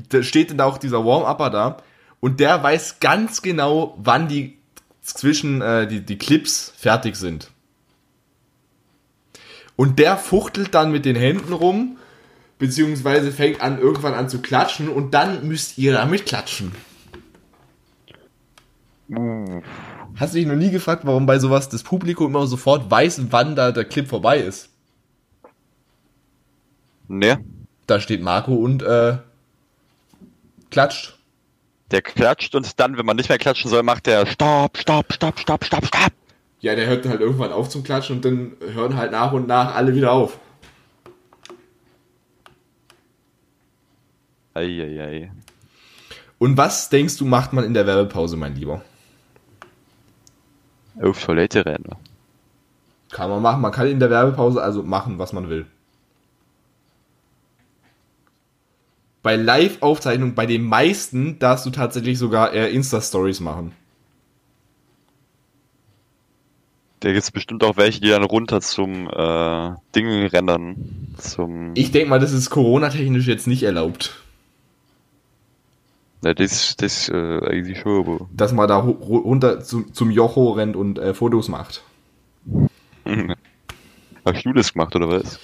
da steht dann auch dieser Warm-Upper da und der weiß ganz genau, wann die zwischen äh, die, die Clips fertig sind. Und der fuchtelt dann mit den Händen rum, beziehungsweise fängt an irgendwann an zu klatschen und dann müsst ihr damit klatschen. Uh, Hast du dich noch nie gefragt, warum bei sowas das Publikum immer sofort weiß, wann da der Clip vorbei ist? ne? Da steht Marco und äh, klatscht. Der klatscht und dann, wenn man nicht mehr klatschen soll, macht der Stopp, Stopp, Stopp, Stopp, Stopp, Stopp. Ja, der hört halt irgendwann auf zum Klatschen und dann hören halt nach und nach alle wieder auf. Eieiei. Und was denkst du, macht man in der Werbepause, mein Lieber? Auf Toilette rennen. Kann man machen. Man kann in der Werbepause also machen, was man will. Bei Live-Aufzeichnungen, bei den meisten, darfst du tatsächlich sogar eher Insta-Stories machen. Da gibt's bestimmt auch welche, die dann runter zum äh, Ding rennen. Zum. Ich denke mal, das ist Corona-technisch jetzt nicht erlaubt. Na, das, das äh, eigentlich schon, aber. Dass man da runter zum, zum Jocho rennt und äh, Fotos macht. Hast du das gemacht, oder was?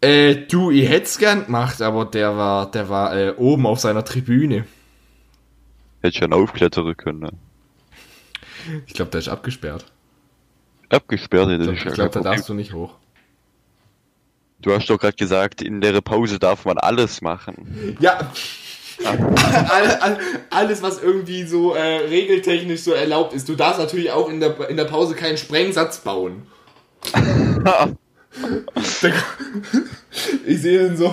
Äh, du, ich hätte es gern gemacht, aber der war, der war äh, oben auf seiner Tribüne. Hätte ich ja aufklettern können. Ne? Ich glaube, der ist abgesperrt. Abgesperrt hätte Ich glaube, glaub, da darfst du nicht hoch. Du hast doch gerade gesagt, in der Pause darf man alles machen. Ja. All- all- Alles, was irgendwie so äh, regeltechnisch so erlaubt ist. Du darfst natürlich auch in der, in der Pause keinen Sprengsatz bauen. Ich sehe dann so,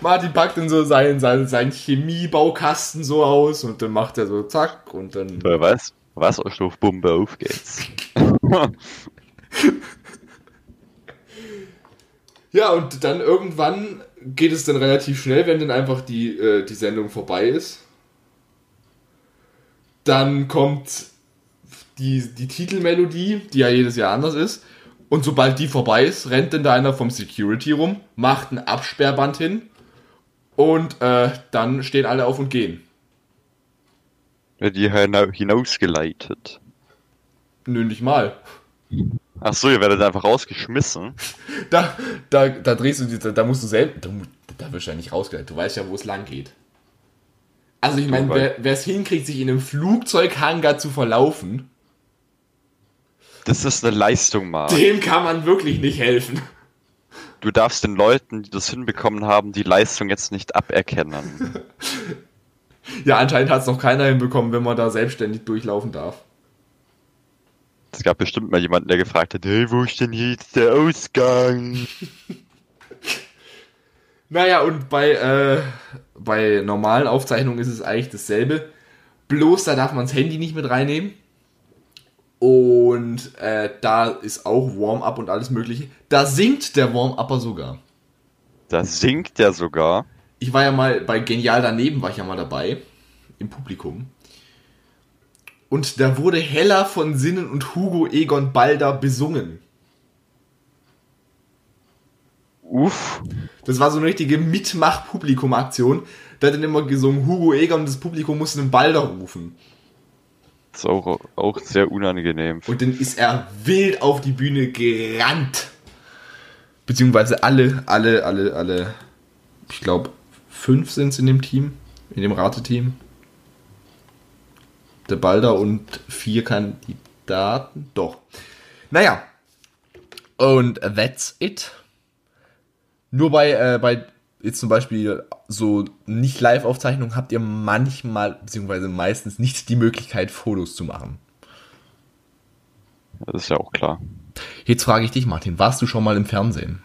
Martin packt dann so seinen, seinen, seinen Chemiebaukasten so aus und dann macht er so zack und dann. Äh, was? Wasserstoffbombe, auf geht's. Ja, und dann irgendwann geht es dann relativ schnell, wenn dann einfach die, äh, die Sendung vorbei ist. Dann kommt die, die Titelmelodie, die ja jedes Jahr anders ist. Und sobald die vorbei ist, rennt dann da einer vom Security rum, macht ein Absperrband hin und äh, dann stehen alle auf und gehen. Wird die hina- hinausgeleitet. Nö, nicht mal. Ach so, ihr werdet einfach rausgeschmissen. Da, da, da drehst du die, da, da musst du selbst, da, da wirst du ja nicht rausgeleitet. Du weißt ja, wo es lang geht. Also ich meine, wer es hinkriegt, sich in einem Flugzeughangar zu verlaufen, Das ist eine Leistung, Marc. dem kann man wirklich nicht helfen. du darfst den Leuten, die das hinbekommen haben, die Leistung jetzt nicht aberkennen. Ja, anscheinend hat es noch keiner hinbekommen, wenn man da selbstständig durchlaufen darf. Es gab bestimmt mal jemanden, der gefragt hat, hey, wo ist denn jetzt der Ausgang? Naja, und bei, äh, bei normalen Aufzeichnungen ist es eigentlich dasselbe. Bloß da darf man das Handy nicht mit reinnehmen. Und äh, da ist auch Warm-up und alles mögliche. Da singt der Warm-Upper sogar. Da singt der sogar. Ich war ja mal bei Genial daneben, war ich ja mal dabei. Im Publikum. Und da wurde Hella von Sinnen und Hugo Egon Balder besungen. Uff. Das war so eine richtige Mitmach-Publikum-Aktion. Da hat dann immer gesungen, Hugo Egon und das Publikum musste einen Balder rufen. Das ist auch, auch sehr unangenehm. Und dann ist er wild auf die Bühne gerannt. Beziehungsweise alle, alle, alle, alle, ich glaube, fünf sind es in dem Team, in dem Rateteam. Der Balder und vier Kandidaten. Doch. Naja. Und that's it. Nur bei, äh, bei jetzt zum Beispiel so nicht Live-Aufzeichnungen habt ihr manchmal, beziehungsweise meistens nicht die Möglichkeit, Fotos zu machen. Das ist ja auch klar. Jetzt frage ich dich, Martin, warst du schon mal im Fernsehen?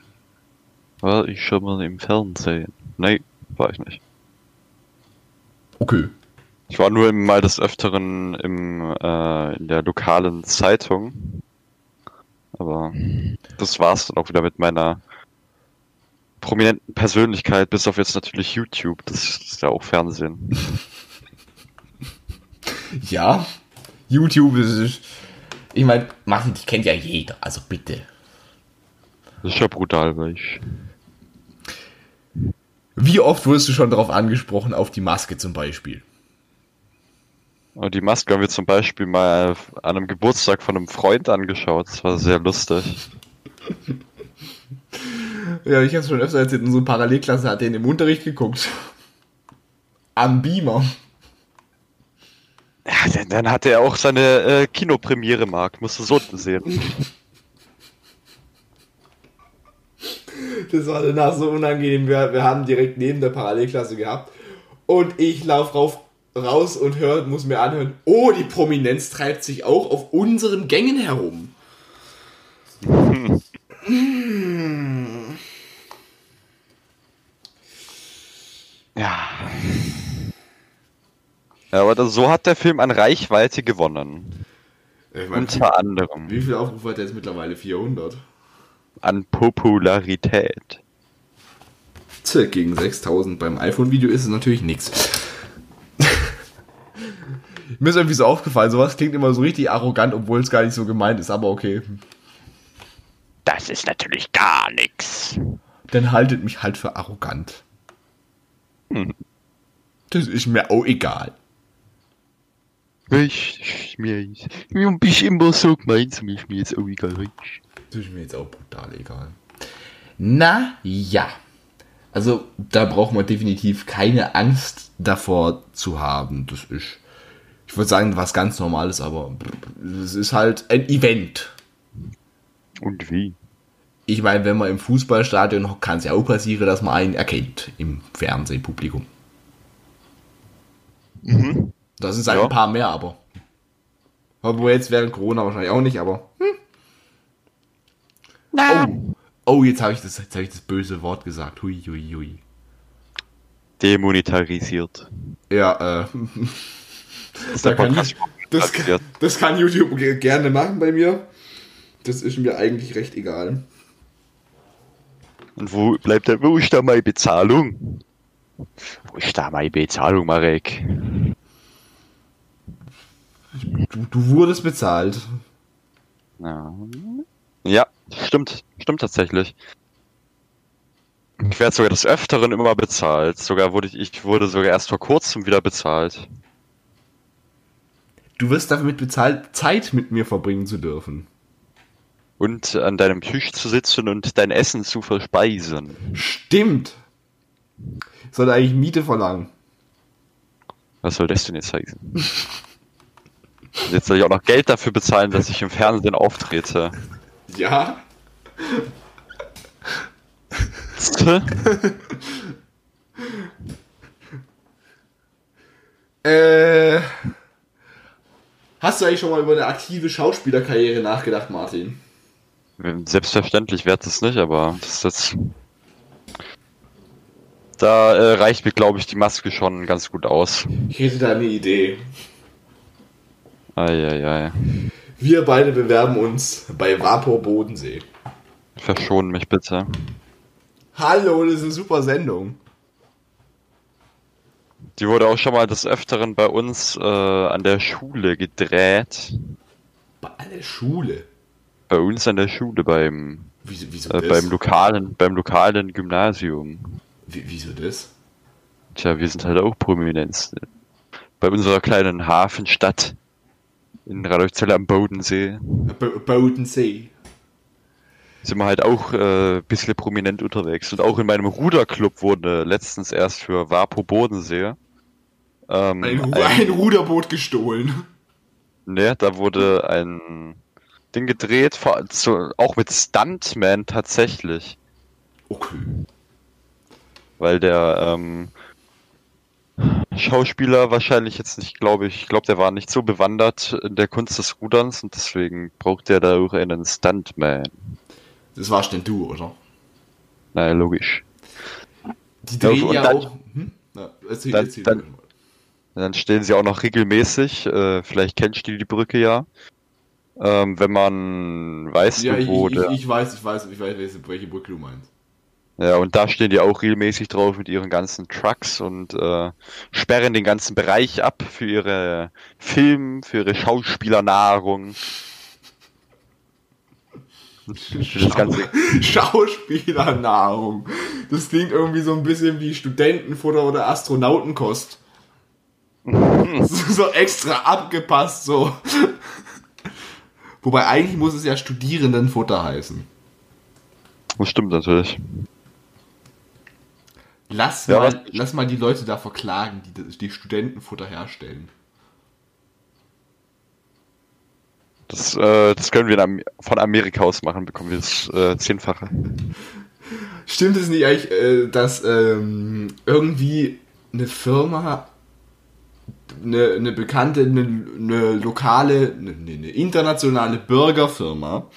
War ich schon mal im Fernsehen? Nee, war ich nicht. Okay. Ich war nur mal des Öfteren im, äh, in der lokalen Zeitung. Aber das war's dann auch wieder mit meiner prominenten Persönlichkeit, bis auf jetzt natürlich YouTube. Das ist ja auch Fernsehen. Ja, YouTube ist. Ich meine, Martin, dich kennt ja jeder, also bitte. Das ist ja brutal, weil ich. Wie oft wurdest du schon darauf angesprochen, auf die Maske zum Beispiel? Aber Die Maske haben wir zum Beispiel mal an einem Geburtstag von einem Freund angeschaut. Das war sehr lustig. Ja, ich habe es schon öfter erzählt, unsere Parallelklasse hat den im Unterricht geguckt. Am Beamer. Ja, dann, dann hatte er auch seine äh, Kinopremiere, Marc. Musst du so sehen. Das war danach so unangenehm. Wir, wir haben direkt neben der Parallelklasse gehabt. Und ich laufe rauf, raus und hör, muss mir anhören, oh, die Prominenz treibt sich auch auf unseren Gängen herum. Ja. Ja, aber das, so hat der Film an Reichweite gewonnen. Ich mein, Unter anderem wie viele Aufrufe hat er jetzt mittlerweile? 400? an Popularität. Tja, gegen 6000 beim iPhone-Video ist es natürlich nichts. Mir ist irgendwie so aufgefallen, sowas klingt immer so richtig arrogant, obwohl es gar nicht so gemeint ist, aber okay. Das ist natürlich gar nichts. Dann haltet mich halt für arrogant. Hm. Das ist mir auch egal. Ich, mir, mir bist immer so gemein zu mir, ist mir jetzt auch egal. Das ist mir jetzt auch brutal egal. Na ja. Also da braucht man definitiv keine Angst davor zu haben. Das ist, ich würde sagen, was ganz Normales, aber es ist halt ein Event. Und wie? Ich meine, wenn man im Fußballstadion hockt, kann es ja auch passieren, dass man einen erkennt im Fernsehpublikum. Mhm. Das sind halt Ja. ein paar mehr, aber. Obwohl jetzt während Corona wahrscheinlich auch nicht, aber. Hm. Oh. oh, jetzt habe ich, das- jetzt hab ich das böse Wort gesagt. Hui, hui, hui. Demonetarisiert. Ja, äh. Das Da kann ich- Das kann, das kann YouTube ge- gerne machen bei mir. Das ist mir eigentlich recht egal. Und wo bleibt da, wo ist da meine Bezahlung? Wo ist da meine Bezahlung, Marek? Du, du wurdest bezahlt. Ja. ja, stimmt. Stimmt tatsächlich. Ich werde sogar des Öfteren immer bezahlt. Sogar wurde ich, ich wurde sogar erst vor kurzem wieder bezahlt. Du wirst damit bezahlt, Zeit mit mir verbringen zu dürfen. Und an deinem Tisch zu sitzen und dein Essen zu verspeisen. Stimmt. Ich sollte eigentlich Miete verlangen. Was soll das denn jetzt heißen? Jetzt soll ich auch noch Geld dafür bezahlen, dass ich im Fernsehen auftrete. Ja. Äh, hast du eigentlich schon mal über eine aktive Schauspielerkarriere nachgedacht, Martin? Selbstverständlich wäre es nicht, aber das ist jetzt. Da äh, reicht mir, glaube ich, die Maske schon ganz gut aus. Ich hätte da eine Idee. Eieiei. Wir beide bewerben uns bei Vapor Bodensee. Verschon mich bitte. Hallo, das ist eine super Sendung. Die wurde auch schon mal des Öfteren bei uns äh, an der Schule gedreht. Bei der Schule. Bei uns an der Schule beim, Wieso, wieso äh, das? beim lokalen, beim lokalen Gymnasium. Wie, wieso das? Tja, wir sind halt auch Prominenz. ne? Bei unserer kleinen Hafenstadt in Radolfzell am Bodensee Bo Bodensee. Sind wir halt auch äh, ein bisschen prominent unterwegs. Und auch in meinem Ruderclub wurde letztens erst für Vapo Bodensee ähm, Ein, ein, ein Ruderboot gestohlen. ne, da wurde ein Ding gedreht, auch mit Stuntman tatsächlich. Okay. weil der ähm, Schauspieler wahrscheinlich jetzt nicht, glaube ich, ich glaube, der war nicht so bewandert in der Kunst des Ruderns und deswegen braucht er da auch einen Stuntman. Das warst denn du, oder? Naja, logisch. Die drehen und ja dann- auch. Hm? Na, dann- dann- dann stehen sie auch noch regelmäßig, äh, vielleicht kennst du die Brücke ja, ähm, wenn man weiß, Ja, ich, wo ich, der, ich weiß, ich weiß, ich weiß, welche, welche Brücke du meinst. ja, und da stehen die auch regelmäßig drauf mit ihren ganzen Trucks und äh, sperren den ganzen Bereich ab für ihre Film, für ihre Schauspielernahrung. Für das ganze Schauspielernahrung. Das klingt irgendwie so ein bisschen wie Studentenfutter oder Astronautenkost. so extra abgepasst, so. Wobei eigentlich muss es ja Studierendenfutter heißen. Das stimmt natürlich. Lass, Ja, mal, lass mal die Leute da verklagen, die die Studentenfutter herstellen. Das, äh, das können wir von Amerika aus machen, bekommen wir das äh, Zehnfache. Stimmt es nicht eigentlich, äh, dass ähm, irgendwie eine Firma, eine, eine bekannte, eine, eine lokale, eine, eine internationale Burgerfirma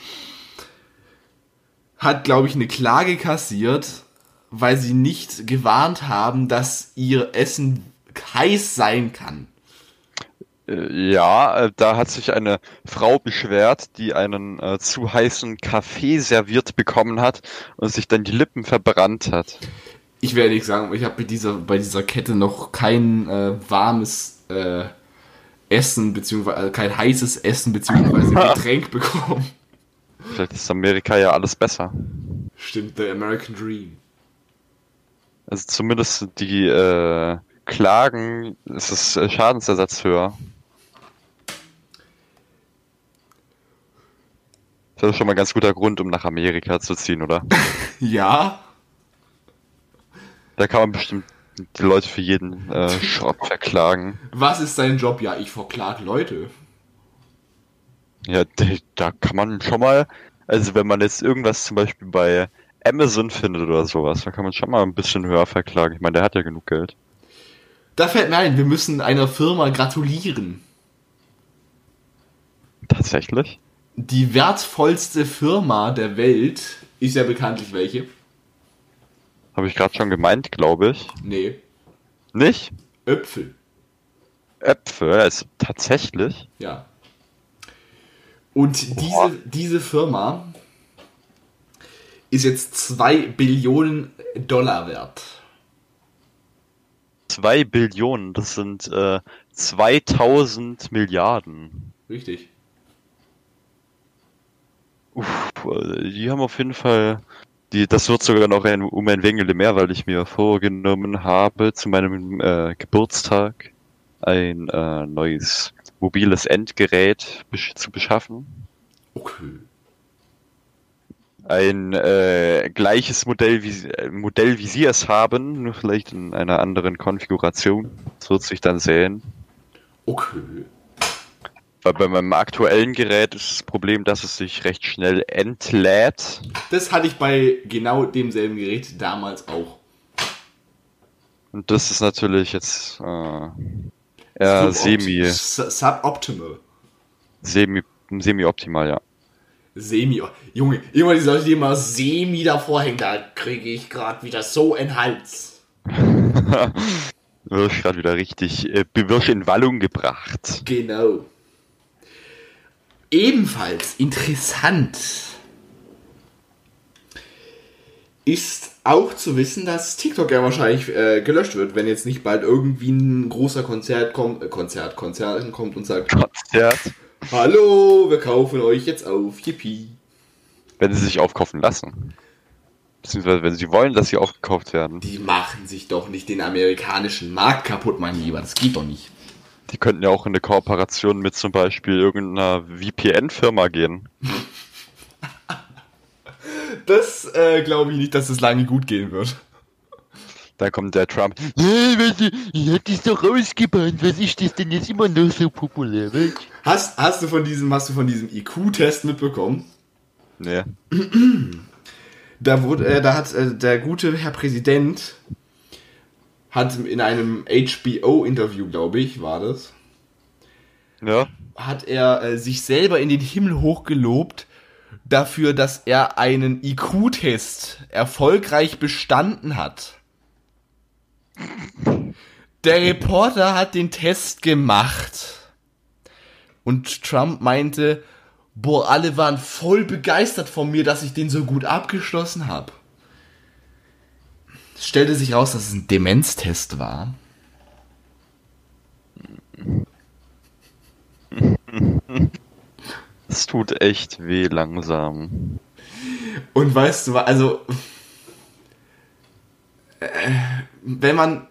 hat, glaube ich, eine Klage kassiert, weil sie nicht gewarnt haben, dass ihr Essen heiß sein kann. Äh, ja, äh, da hat sich eine Frau beschwert, die einen äh, zu heißen Kaffee serviert bekommen hat und sich dann die Lippen verbrannt hat. Ich werde nicht sagen, ich habe bei dieser, bei dieser Kette noch kein äh, warmes äh, Essen, beziehungsweise äh, kein heißes Essen, beziehungsweise Getränk bekommen. Vielleicht ist Amerika ja alles besser. Stimmt, the American Dream. Also zumindest die Klagen, ist das Schadensersatz höher. Das ist schon mal ein ganz guter Grund, um nach Amerika zu ziehen, oder? Ja, Da kann man bestimmt die Leute für jeden äh, Schrott verklagen. was ist dein Job? Ja, ich verklag Leute. Ja, da kann man schon mal, also wenn man jetzt irgendwas zum Beispiel bei Amazon findet oder sowas, da kann man schon mal ein bisschen höher verklagen. Ich meine, der hat ja genug Geld. Da fällt mir ein, wir müssen einer Firma gratulieren. Tatsächlich? Die wertvollste Firma der Welt ist ja bekanntlich welche? Habe ich gerade schon gemeint, glaube ich. Nee, Nicht? Äpfel. Äpfel, also tatsächlich. Ja. Und Boah. diese, diese Firma ist jetzt 2 Billionen Dollar wert. Zwei Billionen, das sind äh, 2000 Milliarden. Richtig. Uff, die haben auf jeden Fall, die, das wird sogar noch ein, um ein wenig mehr, weil ich mir vorgenommen habe, zu meinem äh, Geburtstag ein äh, neues mobiles Endgerät besch zu beschaffen. Okay. Ein äh, gleiches Modell wie, äh, Modell, wie Sie es haben, nur vielleicht in einer anderen Konfiguration. Das wird sich dann sehen. Okay. Weil bei meinem aktuellen Gerät ist das Problem, dass es sich recht schnell entlädt. Das hatte ich bei genau demselben Gerät damals auch. Und das ist natürlich jetzt äh, eher semi, Sub- Suboptimal. semi, semi-optimal, ja. Semi. Junge, immer die Leute, die immer Semi davor hängen, da kriege ich gerade wieder so einen Hals. Wirsch gerade wieder richtig äh, Bewirsch in Wallung gebracht. Genau. Ebenfalls interessant ist auch zu wissen, dass TikTok ja wahrscheinlich äh, gelöscht wird, wenn jetzt nicht bald irgendwie ein großer Konzert kommt, äh, Konzert, Konzert kommt und sagt, Konzert. hallo, wir kaufen euch jetzt auf, yippie. Wenn sie sich aufkaufen lassen. Beziehungsweise wenn sie wollen, dass sie aufgekauft werden. Die machen sich doch nicht den amerikanischen Markt kaputt, mein Lieber, das geht doch nicht. Die könnten ja auch in eine Kooperation mit zum Beispiel irgendeiner VPN-Firma gehen. Das äh, glaube ich nicht, dass es lange gut gehen wird. Da kommt der Trump. Ja, weißt du, ich hab das doch ausgebannt. Was ist das denn jetzt immer noch so populär? Hast, hast du von diesem, hast du von diesem IQ-Test mitbekommen? Nee. Da wurde, äh, da hat äh, der gute Herr Präsident hat in einem HBO-Interview, glaube ich, war das, Ja. hat er äh, sich selber in den Himmel hochgelobt dafür, dass er einen IQ-Test erfolgreich bestanden hat. Der Reporter hat den Test gemacht. Und Trump meinte, boah, alle waren voll begeistert von mir, dass ich den so gut abgeschlossen habe. Es stellte sich raus, dass es ein Demenztest war. Es tut echt weh langsam. Und weißt du, also, äh, wenn man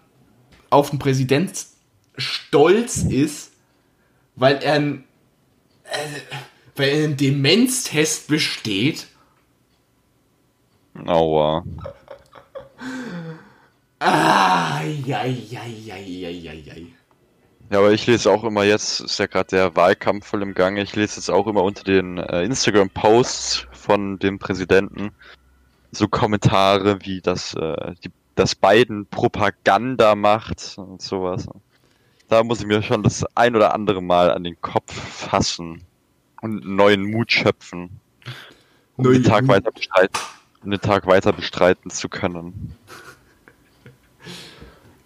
auf den Präsident stolz ist, weil er, ein, äh, weil er einen Demenztest besteht, Aua. Ah, ja, ja, ja, ja, ja, ja. Ja, aber ich lese auch immer jetzt, ist ja gerade der Wahlkampf voll im Gange, ich lese jetzt auch immer unter den äh, Instagram-Posts von dem Präsidenten so Kommentare wie, dass, äh, die, dass Biden Propaganda macht und sowas. Da muss ich mir schon das ein oder andere Mal an den Kopf fassen und einen neuen Mut schöpfen, um Neuen den Tag Mut. weiter bestreiten, um den Tag weiter bestreiten zu können.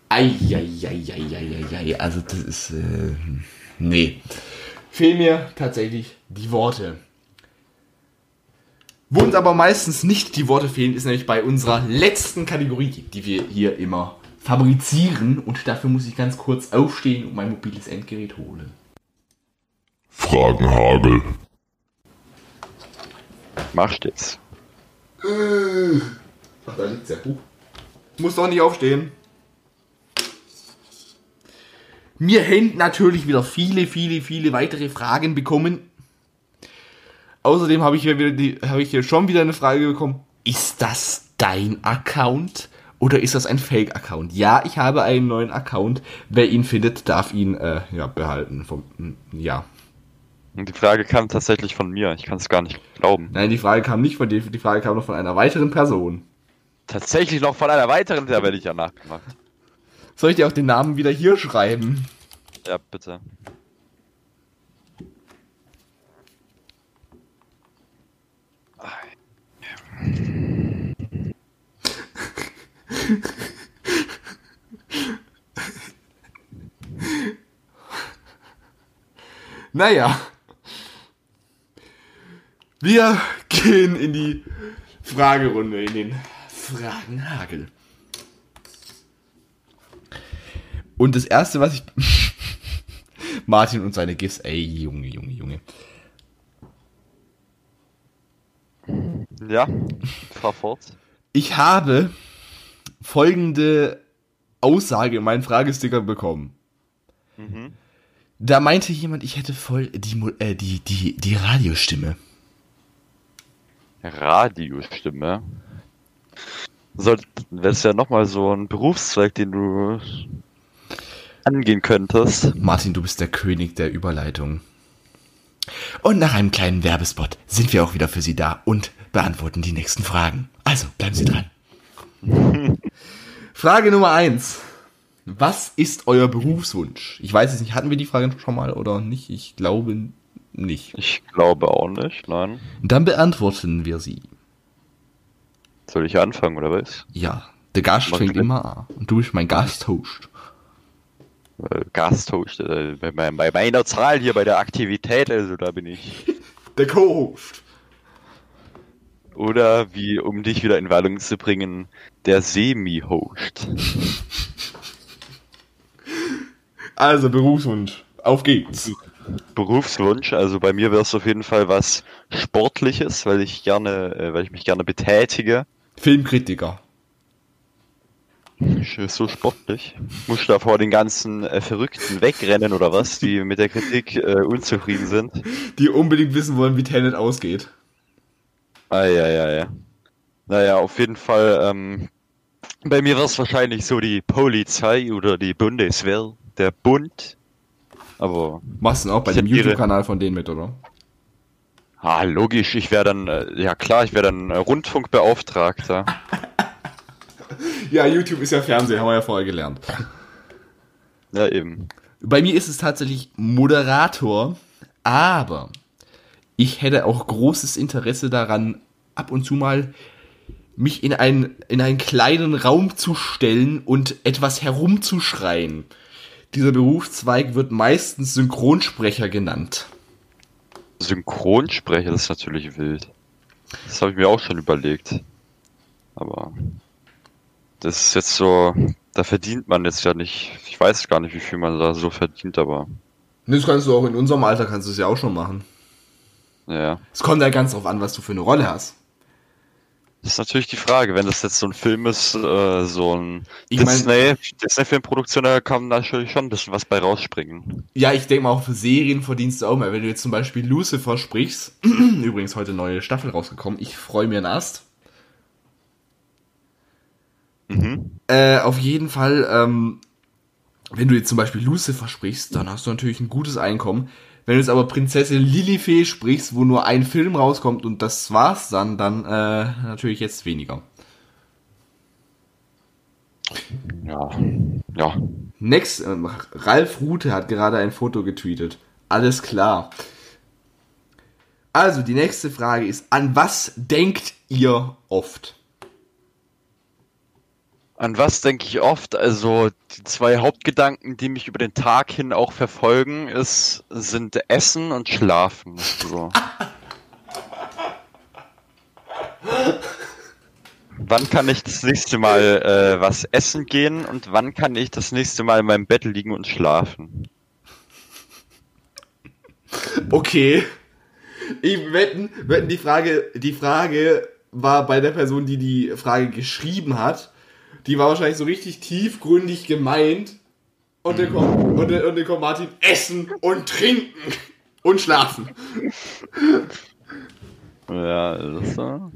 Eieieiei, also das ist, äh, nee. Fehlen mir tatsächlich die Worte. Wo uns aber meistens nicht die Worte fehlen, ist nämlich bei unserer letzten Kategorie, die wir hier immer fabrizieren. Und dafür muss ich ganz kurz aufstehen und mein mobiles Endgerät holen. Fragenhagel. Mach stets. Ach, da liegt's ja. Huch. Muss doch nicht aufstehen. Mir hängt natürlich wieder viele, viele, viele weitere Fragen bekommen. Außerdem habe ich hier wieder die, habe ich hier schon wieder eine Frage bekommen. Ist das dein Account oder ist das ein Fake-Account? Ja, ich habe einen neuen Account. Wer ihn findet, darf ihn äh, ja behalten. Vom, ja. Und die Frage kam tatsächlich von mir, ich kann es gar nicht glauben. Nein, die Frage kam nicht von dir, die Frage kam noch von einer weiteren Person. Tatsächlich noch von einer weiteren, da werde ich ja nachgemacht. Soll ich dir auch den Namen wieder hier schreiben? Ja, bitte. Naja. Wir gehen in die Fragerunde, in den Fragenhagel. Und das erste, was ich. Martin und seine GIFs, ey, Junge, Junge, Junge. Ja, fahr fort. Ich habe folgende Aussage in meinen Fragesticker bekommen. Mhm. Da meinte jemand, ich hätte voll die, äh, die, die, die Radiostimme. Radiostimme. Soll, wäre es ja nochmal so ein Berufszweig, den du angehen könntest. Martin, du bist der König der Überleitung. Und nach einem kleinen Werbespot sind wir auch wieder für Sie da und beantworten die nächsten Fragen. Also bleiben Sie dran. Frage Nummer eins. Was ist euer Berufswunsch? Ich weiß es nicht, hatten wir die Frage schon mal oder nicht? Ich glaube nicht. Ich glaube auch nicht, nein. Dann beantworten wir sie. Soll ich anfangen, oder was? Ja, der Gast fängt immer an. Und du bist mein Gasthost. Äh, Gasthost, äh, bei, bei meiner Zahl hier bei der Aktivität, also da bin ich. Der Co-Host. Oder wie, um dich wieder in Wallung zu bringen, der Semi-Host. Also, Berufswunsch. Auf geht's. Berufswunsch, also bei mir wäre es auf jeden Fall was Sportliches, weil ich gerne, äh, weil ich mich gerne betätige. Filmkritiker. So sportlich. Muss ich da vor den ganzen äh, Verrückten wegrennen oder was, die mit der Kritik äh, unzufrieden sind? Die unbedingt wissen wollen, wie Tenet ausgeht. Ah, ja, ja, ja. Naja, auf jeden Fall, ähm, bei mir wäre es wahrscheinlich so die Polizei oder die Bundeswehr, der Bund. Aber, Machst du auch bei dem. YouTube-Kanal von denen mit, oder? ah, logisch, ich wäre dann, äh, ja klar, ich wäre dann äh, Rundfunkbeauftragter. Ja, YouTube ist ja Fernsehen, haben wir ja vorher gelernt. Ja, eben. Bei mir ist es tatsächlich Moderator, aber ich hätte auch großes Interesse daran, ab und zu mal mich in, ein, in einen kleinen Raum zu stellen und etwas herumzuschreien. Dieser Berufszweig wird meistens Synchronsprecher genannt. Synchronsprecher, das ist natürlich wild. Das habe ich mir auch schon überlegt. Aber das ist jetzt so, da verdient man jetzt ja nicht, ich weiß gar nicht, wie viel man da so verdient, aber Das kannst du auch in unserem Alter, kannst du es ja auch schon machen. ja. Es kommt ja ganz drauf an, was du für eine Rolle hast. Das ist natürlich die Frage, wenn das jetzt so ein Film ist, äh, so ein Ich mein- Disney, Disney-Filmproduktion, da kann natürlich schon ein bisschen was bei rausspringen. Ja, ich denke mal auch für Serien verdienst du auch mal. Wenn du jetzt zum Beispiel Lucifer sprichst, übrigens heute neue Staffel rausgekommen, ich freue mir einen Ast. Mhm. Äh, auf jeden Fall, ähm, wenn du jetzt zum Beispiel Lucifer sprichst, dann hast du natürlich ein gutes Einkommen. Wenn du jetzt aber Prinzessin Lilifee sprichst, wo nur ein Film rauskommt und das war's dann, dann äh, natürlich jetzt weniger. Ja. Ja. Next, ähm, Ralf Rute hat gerade ein Foto getweetet. Alles klar. Also, die nächste Frage ist, an was denkt ihr oft? An was denke ich oft? Also die zwei Hauptgedanken, die mich über den Tag hin auch verfolgen, ist, sind Essen und Schlafen. So. wann kann ich das nächste Mal äh, was essen gehen und wann kann ich das nächste Mal in meinem Bett liegen und schlafen? Okay. Ich wetten, wetten die Frage, die Frage war bei der Person, die die Frage geschrieben hat, die war wahrscheinlich so richtig tiefgründig gemeint. Und dann kommt, und dann, und dann kommt Martin, essen und trinken und schlafen. Ja, das ist so.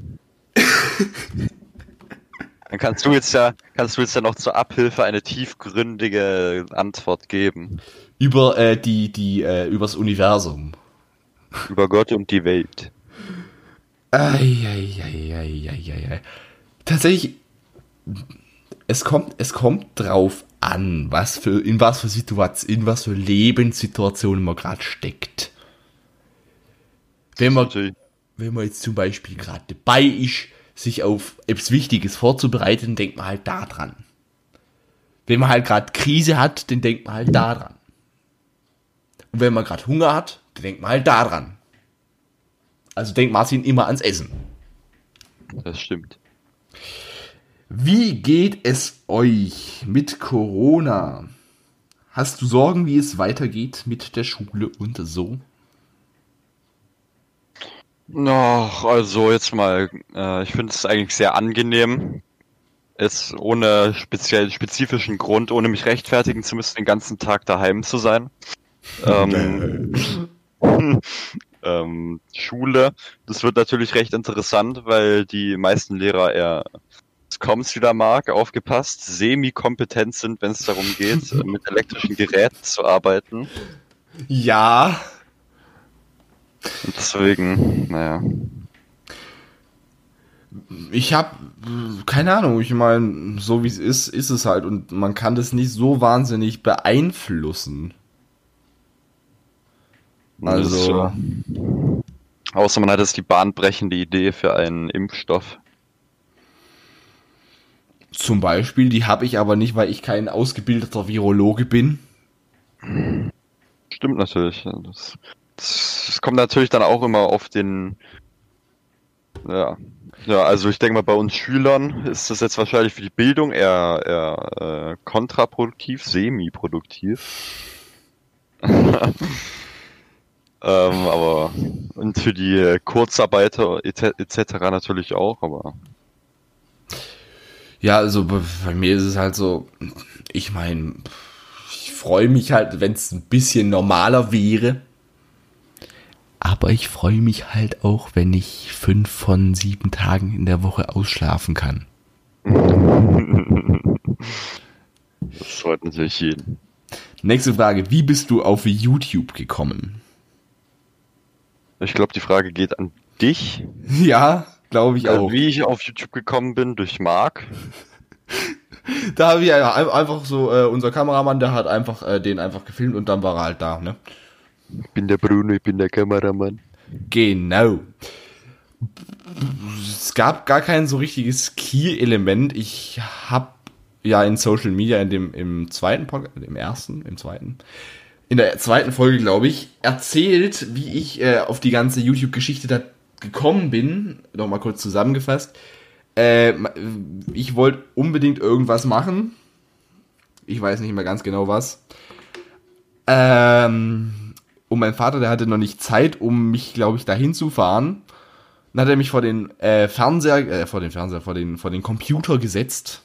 Dann kannst du jetzt ja, kannst du jetzt ja noch zur Abhilfe eine tiefgründige Antwort geben. Über äh, die, die, äh, übers Universum. Über Gott und die Welt. Eieieiei. Tatsächlich, es kommt, es kommt drauf an, was für, in was für Situation, in was für Lebenssituationen man gerade steckt. Wenn man, wenn man jetzt zum Beispiel gerade dabei ist, sich auf etwas Wichtiges vorzubereiten, denkt man halt da dran. Wenn man halt gerade Krise hat, dann denkt man halt da dran. Und wenn man gerade Hunger hat, dann denkt man halt da dran. Also denkt Martin immer ans Essen. Das stimmt. Wie geht es euch mit Corona? Hast du Sorgen, wie es weitergeht mit der Schule und so? Ach, also jetzt mal, äh, ich finde es eigentlich sehr angenehm, es ohne speziell spezifischen Grund, ohne mich rechtfertigen zu müssen, den ganzen Tag daheim zu sein. Ähm, ähm, Schule, das wird natürlich recht interessant, weil die meisten Lehrer eher kommt's wieder mag, aufgepasst, semi-kompetent sind, wenn es darum geht, mit elektrischen Geräten zu arbeiten. Ja. Und deswegen, naja. Ich habe keine Ahnung, ich meine, so wie es ist, ist es halt und man kann das nicht so wahnsinnig beeinflussen. Also, außer man hat jetzt die bahnbrechende Idee für einen Impfstoff. Zum Beispiel, die habe ich aber nicht, weil ich kein ausgebildeter Virologe bin. Stimmt natürlich. Das, das, kommt natürlich dann auch immer auf den. Ja. Ja, also ich denke mal, bei uns Schülern ist das jetzt wahrscheinlich für die Bildung eher, eher äh, kontraproduktiv, semi-produktiv. ähm, aber und für die Kurzarbeiter etc. etc. natürlich auch, aber Ja, also bei mir ist es halt so, ich meine, ich freue mich halt, wenn es ein bisschen normaler wäre. Aber ich freue mich halt auch, wenn ich fünf von sieben Tagen in der Woche ausschlafen kann. das freut natürlich jeden. Nächste Frage, wie bist du auf YouTube gekommen? Ich glaube, die Frage geht an dich. Ja, glaube ich Also, auch. wie ich auf YouTube gekommen bin, durch Marc. Da habe ich einfach so, äh, unser Kameramann, der hat einfach äh, den einfach gefilmt und dann war er halt da, ne? Ich bin der Bruno, ich bin der Kameramann. Genau. Es gab gar kein so richtiges Key-Element. Ich habe ja in Social Media in dem im zweiten Podcast, im ersten, im zweiten, in der zweiten Folge glaube ich, erzählt, wie ich äh, auf die ganze YouTube-Geschichte da gekommen bin. Nochmal kurz zusammengefasst. Äh, ich wollte unbedingt irgendwas machen. Ich weiß nicht mehr ganz genau was. Ähm, und mein Vater, der hatte noch nicht Zeit, um mich, glaube ich, dahin zu fahren. Dann hat er mich vor den äh, Fernseher, äh, vor den Fernseher, vor den, vor den Computer gesetzt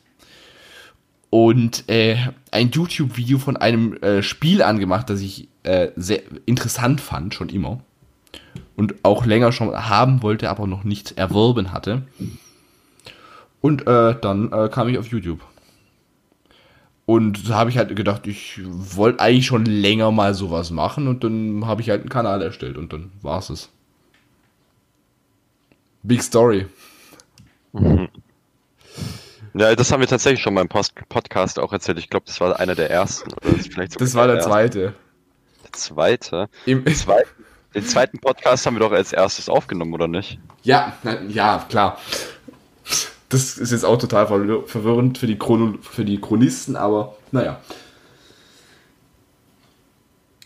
und äh, ein YouTube-Video von einem äh, Spiel angemacht, das ich äh, sehr interessant fand, schon immer. Und auch länger schon haben wollte, aber noch nicht erworben hatte. Und äh, dann äh, kam ich auf YouTube. Und da habe ich halt gedacht, ich wollte eigentlich schon länger mal sowas machen und dann habe ich halt einen Kanal erstellt und dann war's es. Big Story. Ja, das haben wir tatsächlich schon mal im Post Podcast auch erzählt. Ich glaube, das war einer der ersten. Oder das, vielleicht Das war der erste. zweite. Der zweite. Im, Zwei, den zweiten Podcast haben wir doch als erstes aufgenommen, oder nicht? ja, ja, klar. Das ist jetzt auch total verwir- verwirrend für die, Chrono für die Chronisten, aber naja.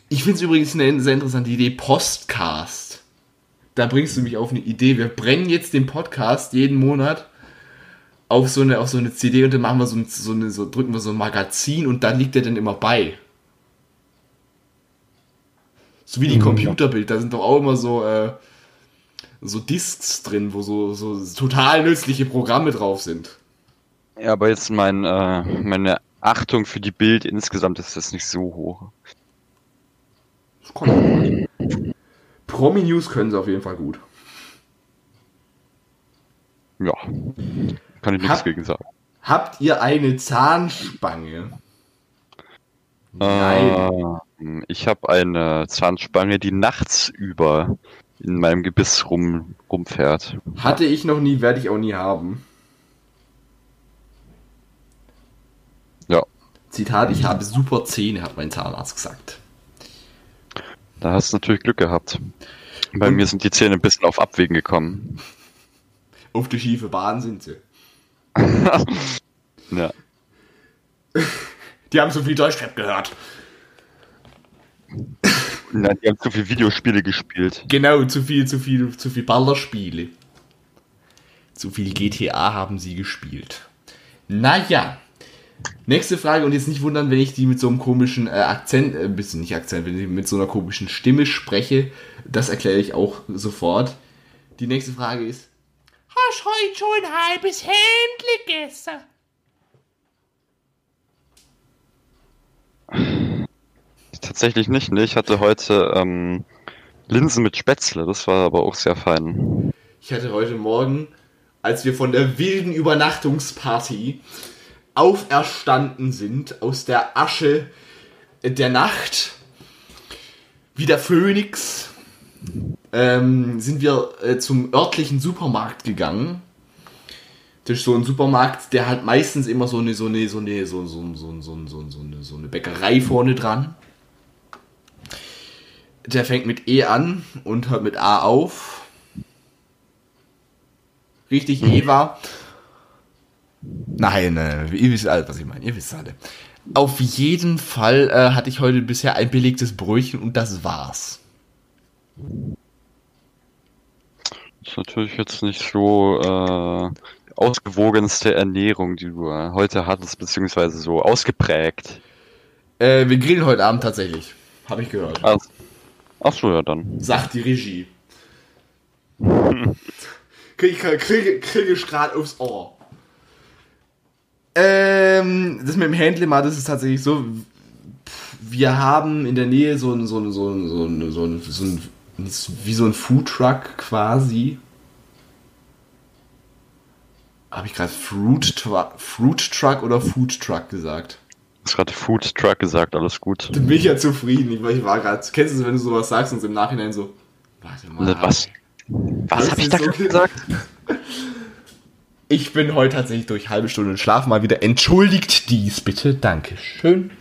Ich finde es übrigens eine sehr interessante Idee, Postcast. Da bringst du mich auf eine Idee. Wir brennen jetzt den Podcast jeden Monat auf so eine, auf so eine CD und dann machen wir so, so eine, so drücken wir so ein Magazin und dann liegt der dann immer bei. So wie die Computerbild, da sind doch auch immer so, äh, so Discs drin, wo so, so total nützliche Programme drauf sind. Ja, aber jetzt mein, äh, meine Achtung für die Bild insgesamt ist das nicht so hoch. Das kann auch mal. Promi News können sie auf jeden Fall gut. Ja. Kann ich nichts Hab- gegen sagen. Habt ihr eine Zahnspange? Ähm, ich habe eine Zahnspange, die nachts über in meinem Gebiss rum, rumfährt. Hatte ich noch nie, werde ich auch nie haben. Ja, Zitat, ich habe super Zähne, hat mein Zahnarzt gesagt. da hast du natürlich Glück gehabt. Bei Und- mir sind die Zähne ein bisschen auf Abwägen gekommen. Auf die schiefe Bahn sind sie. Ja. Die haben so viel Deutschrap gehört. Nein, die haben zu viele Videospiele gespielt. Genau, zu viel, zu viel, zu viel Ballerspiele. Zu viel GTA haben sie gespielt. Naja. Nächste Frage und jetzt nicht wundern, wenn ich die mit so einem komischen äh, Akzent, äh, bisschen nicht Akzent, wenn ich mit so einer komischen Stimme spreche. Das erkläre ich auch sofort. Die nächste Frage ist: Hast heute schon ein halbes Händchen gegessen? Tatsächlich nicht, ne? Ich hatte heute ähm, Linsen mit Spätzle, das war aber auch sehr fein. Ich hatte heute Morgen, als wir von der wilden Übernachtungsparty auferstanden sind aus der Asche der Nacht, wie der Phönix, ähm, sind wir äh, zum örtlichen Supermarkt gegangen. Das ist so ein Supermarkt, der hat meistens immer so eine, so eine, so eine, so, so, so, so, so, so, so eine Bäckerei vorne dran. Der fängt mit E an und hört mit A auf. Richtig, Eva. Nein, äh, ihr wisst alle, was ich meine. Ihr wisst alle. Auf jeden Fall äh, hatte ich heute bisher ein belegtes Brötchen und das war's. Das ist natürlich jetzt nicht so äh, ausgewogenste Ernährung, die du äh, heute hattest, beziehungsweise so ausgeprägt. Äh, wir grillen heute Abend tatsächlich. Habe ich gehört. Ach, ach so, ja dann. Sagt die Regie. Kriege krieg, krieg, krieg ich gerade aufs Ohr. Ähm, das mit dem Handlimar, das ist tatsächlich so. Wir haben in der Nähe so ein, so ein, so ein, so ein, so ein, so ein wie so ein Foodtruck quasi. Habe ich gerade Fruit, Fruit Truck oder Food Truck gesagt? Du hast gerade Food Truck gesagt, alles gut. Dann bin ich ja zufrieden. Ich, ich war gerade. Kennst du es, wenn du sowas sagst und im Nachhinein so. Warte mal. Was? Was Das habe ich da so- gesagt? Ich bin heute tatsächlich durch halbe Stunde Schlaf mal wieder. Entschuldigt dies bitte. Dankeschön.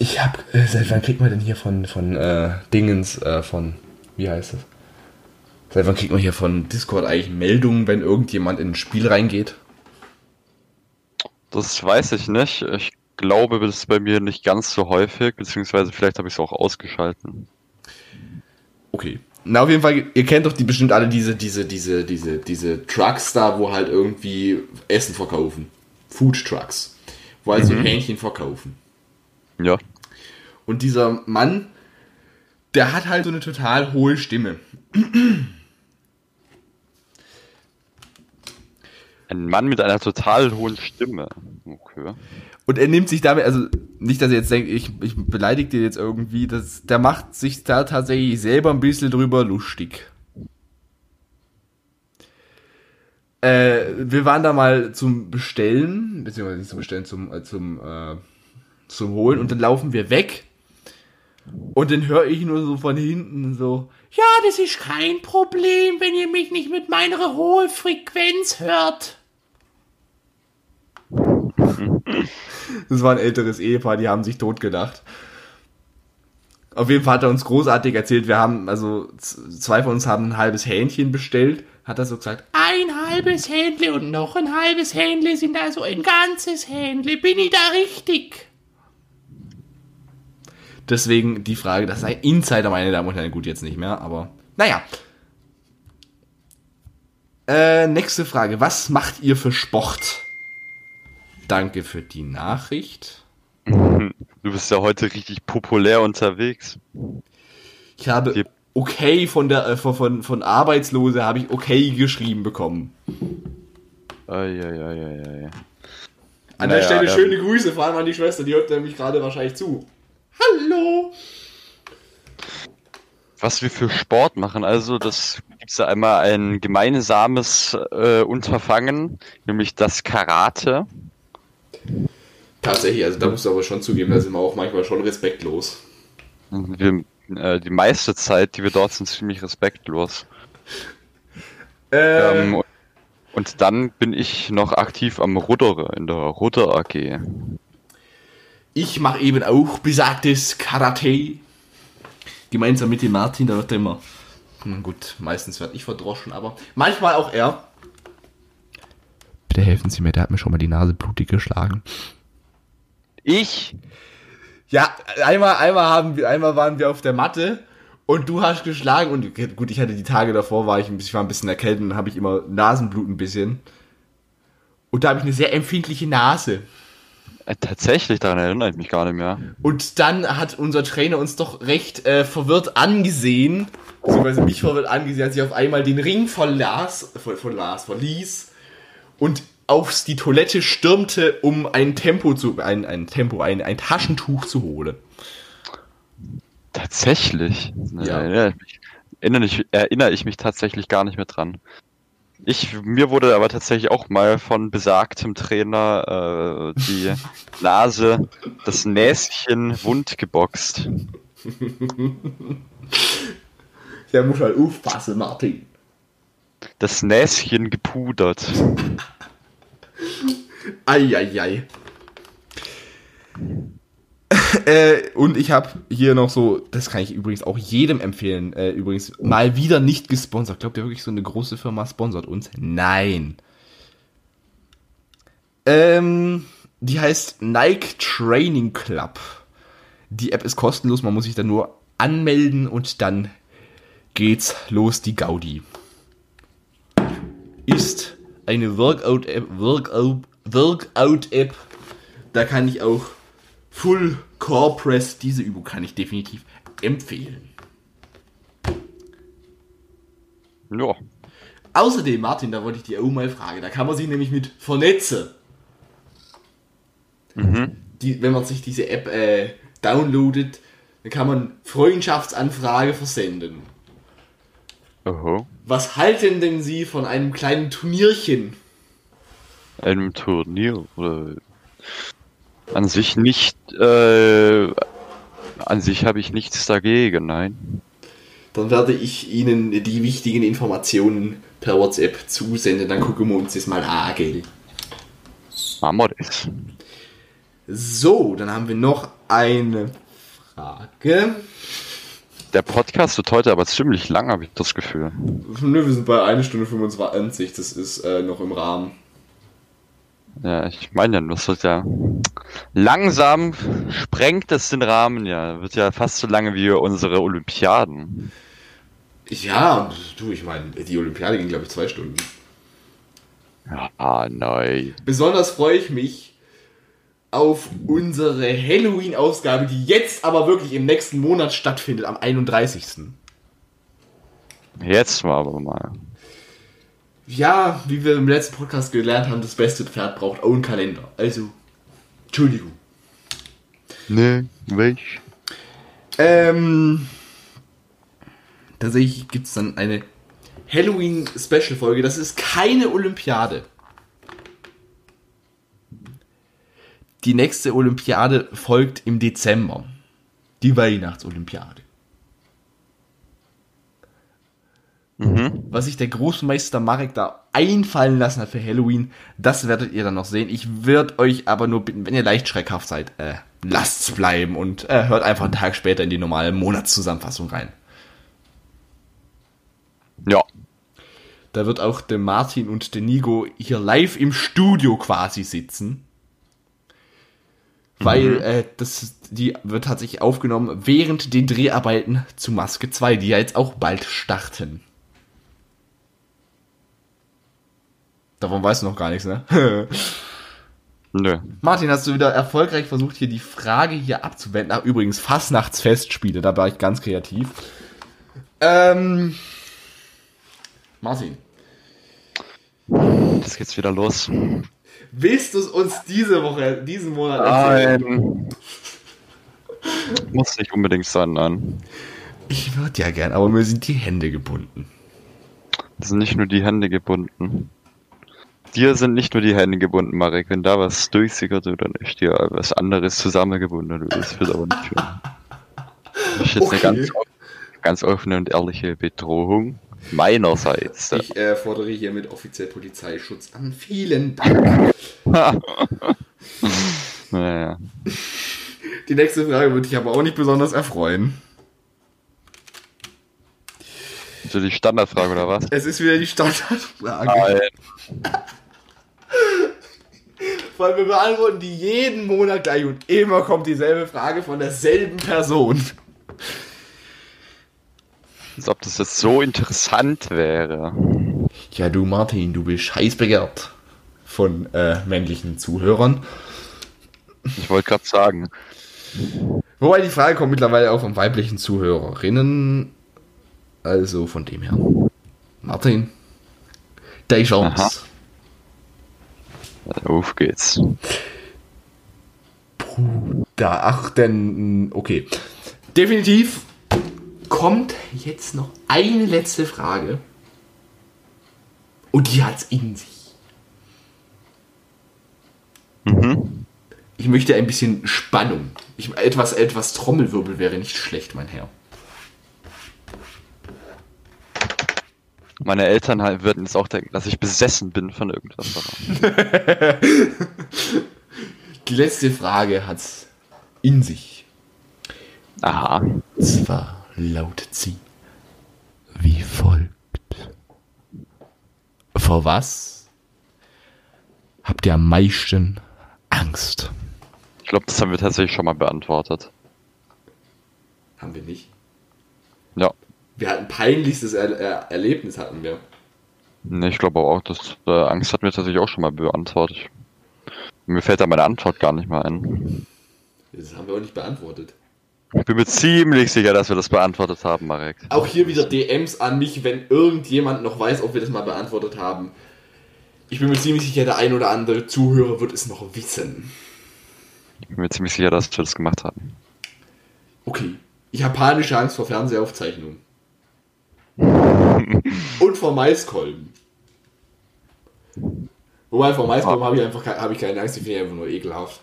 Ich hab. Äh, seit wann kriegt man denn hier von, von äh, Dingens, äh, von. Wie heißt das? Seit wann kriegt man hier von Discord eigentlich Meldungen, wenn irgendjemand in ein Spiel reingeht? Das weiß ich nicht. Ich glaube, das ist bei mir nicht ganz so häufig, beziehungsweise vielleicht habe ich es auch ausgeschalten. Okay. Na, auf jeden Fall, ihr kennt doch die bestimmt alle diese, diese, diese, diese, diese Trucks da, wo halt irgendwie Essen verkaufen. Food Trucks. Wo halt so Hähnchen verkaufen. Ja. Und dieser Mann, der hat halt so eine total hohe Stimme. Ein Mann mit einer total hohen Stimme. Okay. Und er nimmt sich damit, also nicht, dass ihr jetzt denkt, ich, ich beleidige dir jetzt irgendwie, das, der macht sich da tatsächlich selber ein bisschen drüber lustig. Äh, wir waren da mal zum Bestellen, beziehungsweise nicht zum Bestellen, zum, äh, zum, äh, zum Holen und dann laufen wir weg und dann höre ich nur so von hinten so, ja, das ist kein Problem, wenn ihr mich nicht mit meiner hohen Frequenz hört. Das war ein älteres Ehepaar, die haben sich totgedacht. Auf jeden Fall hat er uns großartig erzählt, wir haben, also zwei von uns haben ein halbes Hähnchen bestellt, hat er so gesagt, ein halbes Hähnle und noch ein halbes Hähnle sind also ein ganzes Hähnle, bin ich da richtig? Deswegen die Frage, das sei Insider, meine Damen und Herren, gut jetzt nicht mehr, aber naja. Äh, nächste Frage, was macht ihr für Sport? Danke für die Nachricht. Du bist ja heute richtig populär unterwegs. Ich habe okay von der äh, von, von, Arbeitslose habe ich okay geschrieben bekommen. Eieieiei. An Naja, der Stelle ähm, schöne Grüße, vor allem an die Schwester, die hört nämlich gerade wahrscheinlich zu. Hallo! Was wir für Sport machen, also das gibt's da einmal ein gemeinsames äh, Unterfangen, nämlich das Karate. Tatsächlich, also da musst du aber schon zugeben, da sind wir auch manchmal schon respektlos. Wir, äh, die meiste Zeit, die wir dort sind, ziemlich respektlos. Äh, Ähm, und dann bin ich noch aktiv am Ruddere in der Rudder AG. Ich mache eben auch besagtes Karate. Gemeinsam mit dem Martin, da wird er immer. Gut, meistens werde ich verdroschen, aber manchmal auch er. Bitte helfen Sie mir, der hat mir schon mal die Nase blutig geschlagen. Ich? Ja, einmal, einmal haben wir, einmal waren wir auf der Matte und du hast geschlagen und gut, ich hatte die Tage davor, war ich, ein bisschen- ich war ein bisschen erkältet und dann habe ich immer Nasenblut ein bisschen. Und da habe ich eine sehr empfindliche Nase. Äh, tatsächlich, daran erinnere ich mich gar nicht mehr. Und dann hat unser Trainer uns doch recht äh, verwirrt angesehen, beziehungsweise mich verwirrt angesehen, als ich auf einmal den Ring verlas, ver, verlas, verließ und auf die Toilette stürmte, um ein Tempo zu, ein, ein Tempo, ein, ein Taschentuch zu holen. Tatsächlich? Ja. Erinnere, ich, erinnere ich mich tatsächlich gar nicht mehr dran. Ich, mir wurde aber tatsächlich auch mal von besagtem Trainer äh, die Nase, das Näschen wund geboxt. Der muss halt aufpassen, Martin. Das Näschen gepudert. Eieiei. äh, und ich habe hier noch so, das kann ich übrigens auch jedem empfehlen, äh, übrigens mal wieder nicht gesponsert. Glaubt ihr wirklich, so eine große Firma sponsert uns? Nein. Ähm, die heißt Nike Training Club. Die App ist kostenlos, man muss sich da nur anmelden und dann geht's los, die Gaudi. Ist eine Workout-App, Workout, Workout-App. Da kann ich auch Full Core Press, diese Übung kann ich definitiv empfehlen. Ja. Außerdem, Martin, da wollte ich dir auch mal fragen, da kann man sich nämlich mit vernetzen. Die, wenn man sich diese App äh, downloadet, dann kann man Freundschaftsanfrage versenden. Oho. Was halten denn Sie von einem kleinen Turnierchen? Einem Turnier oder an sich nicht, äh, an sich habe ich nichts dagegen, nein. Dann werde ich Ihnen die wichtigen Informationen per WhatsApp zusenden, dann gucken wir uns das mal an, gell? Machen wir das. So, dann haben wir noch eine Frage. Der Podcast wird heute aber ziemlich lang, habe ich das Gefühl. Nö, wir sind bei 1 Stunde 25, das ist äh, noch im Rahmen. Ja, ich meine ja, das wird ja langsam sprengt es den Rahmen, ja. Wird ja fast so lange wie unsere Olympiaden. Ja, du, ich meine, die Olympiade ging, glaube ich, zwei Stunden. Ah, nein. Besonders freue ich mich auf unsere Halloween-Ausgabe, die jetzt aber wirklich im nächsten Monat stattfindet, am 31. Jetzt mal aber mal. Ja, wie wir im letzten Podcast gelernt haben, das beste Pferd braucht auch einen Kalender. Also, Entschuldigung. Ne, welch? Ähm, tatsächlich gibt es dann eine Halloween-Special-Folge. Das ist keine Olympiade. Die nächste Olympiade folgt im Dezember. Die Weihnachtsolympiade. Mhm. Was sich der Großmeister Marek da einfallen lassen hat für Halloween, das werdet ihr dann noch sehen. Ich würde euch aber nur bitten, wenn ihr leicht schreckhaft seid, äh, lasst's bleiben und äh, hört einfach einen Tag später in die normale Monatszusammenfassung rein. Ja. Da wird auch der Martin und der Nigo hier live im Studio quasi sitzen. Weil äh, das, die wird tatsächlich aufgenommen während den Dreharbeiten zu Maske 2, die ja jetzt auch bald starten. Davon weißt du noch gar nichts, ne? Nö. Martin, hast du wieder erfolgreich versucht, hier die Frage hier abzuwenden? Ach, übrigens, Fastnachtsfestspiele, da war ich ganz kreativ. Ähm, Martin, Jetzt geht's wieder los. willst du es uns diese Woche, diesen Monat erzählen? Nein. Muss nicht unbedingt sein, nein. Ich würde ja gern, aber mir sind die Hände gebunden. Es sind nicht nur die Hände gebunden. Dir sind nicht nur die Hände gebunden, Marek. Wenn da was durchsickert, dann ist dir was anderes zusammengebunden. Das wird aber nicht schön. Das ist jetzt Okay. eine ganz, ganz offene und ehrliche Bedrohung meinerseits. Ich äh, fordere hiermit offiziell Polizeischutz an. Vielen Dank. Naja. Die nächste Frage würde dich aber auch nicht besonders erfreuen. So die Standardfrage oder was? Es ist wieder die Standardfrage. Nein. Allem wir beantworten die jeden Monat gleich und immer kommt dieselbe Frage von derselben Person. Als ob das jetzt so interessant wäre. Ja, du Martin, du bist heiß begehrt von äh, männlichen Zuhörern. Ich wollte gerade sagen. Wobei die Frage kommt mittlerweile auch von weiblichen Zuhörerinnen. Also von dem her. Martin, deine Chance. Aha. Auf geht's. Da, ach, denn, okay. Definitiv kommt jetzt noch eine letzte Frage. Und die hat's in sich. Mhm. Ich möchte ein bisschen Spannung. Ich, etwas, etwas Trommelwirbel wäre nicht schlecht, mein Herr. Meine Eltern halt würden jetzt auch denken, dass ich besessen bin von irgendwas. Die letzte Frage hat's in sich. Aha. Und zwar lautet sie wie folgt. Vor was habt ihr am meisten Angst? Ich glaube, das haben wir tatsächlich schon mal beantwortet. Haben wir nicht. Wir hatten peinlichstes er er Erlebnis hatten wir. Ne, ich glaube auch, dass äh, Angst hatten wir tatsächlich auch schon mal beantwortet. Mir fällt da meine Antwort gar nicht mal ein. Das haben wir auch nicht beantwortet. Ich bin mir ziemlich sicher, dass wir das beantwortet haben, Marek. Auch hier wieder DMs an mich, wenn irgendjemand noch weiß, ob wir das mal beantwortet haben. Ich bin mir ziemlich sicher, der ein oder andere Zuhörer wird es noch wissen. Ich bin mir ziemlich sicher, dass wir das gemacht haben. Okay. Ich habe panische Angst vor Fernsehaufzeichnungen. Und vor Maiskolben. Wobei vor Maiskolben habe ich einfach habe ich keine Angst, die finde ich einfach nur ekelhaft.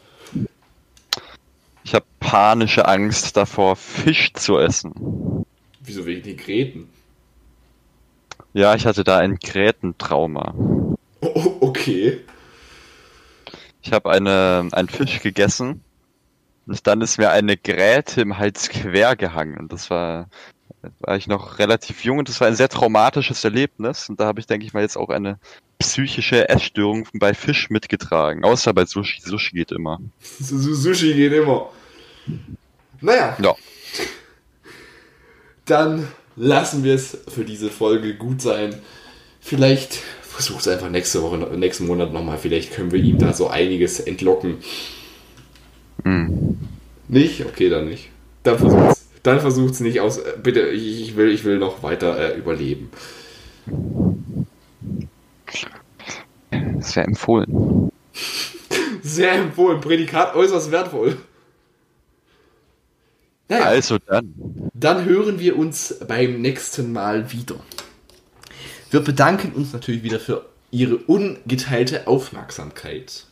Ich habe panische Angst davor, Fisch zu essen. Wieso wegen den Gräten? Ja, ich hatte da ein Grätentrauma. Oh, oh, okay. Ich habe eine, einen Fisch gegessen und dann ist mir eine Gräte im Hals quer gehangen. Und das war, war ich noch relativ jung und das war ein sehr traumatisches Erlebnis. Und da habe ich, denke ich mal, jetzt auch eine psychische Essstörung bei Fisch mitgetragen. Außer bei Sushi. Sushi geht immer. Su- Su- Sushi geht immer. Naja, Ja. dann lassen wir es für diese Folge gut sein. Vielleicht versuch es einfach nächste Woche, nächsten Monat nochmal. Vielleicht können wir ihm da so einiges entlocken. Hm. Nicht? Okay, dann nicht. Dann versucht's. Dann versucht's nicht aus. äh, Bitte, ich, will, ich will noch weiter äh, überleben. Wäre empfohlen. Sehr empfohlen. Prädikat äußerst wertvoll. Naja, Also dann. dann hören wir uns beim nächsten Mal wieder. Wir bedanken uns natürlich wieder für Ihre ungeteilte Aufmerksamkeit.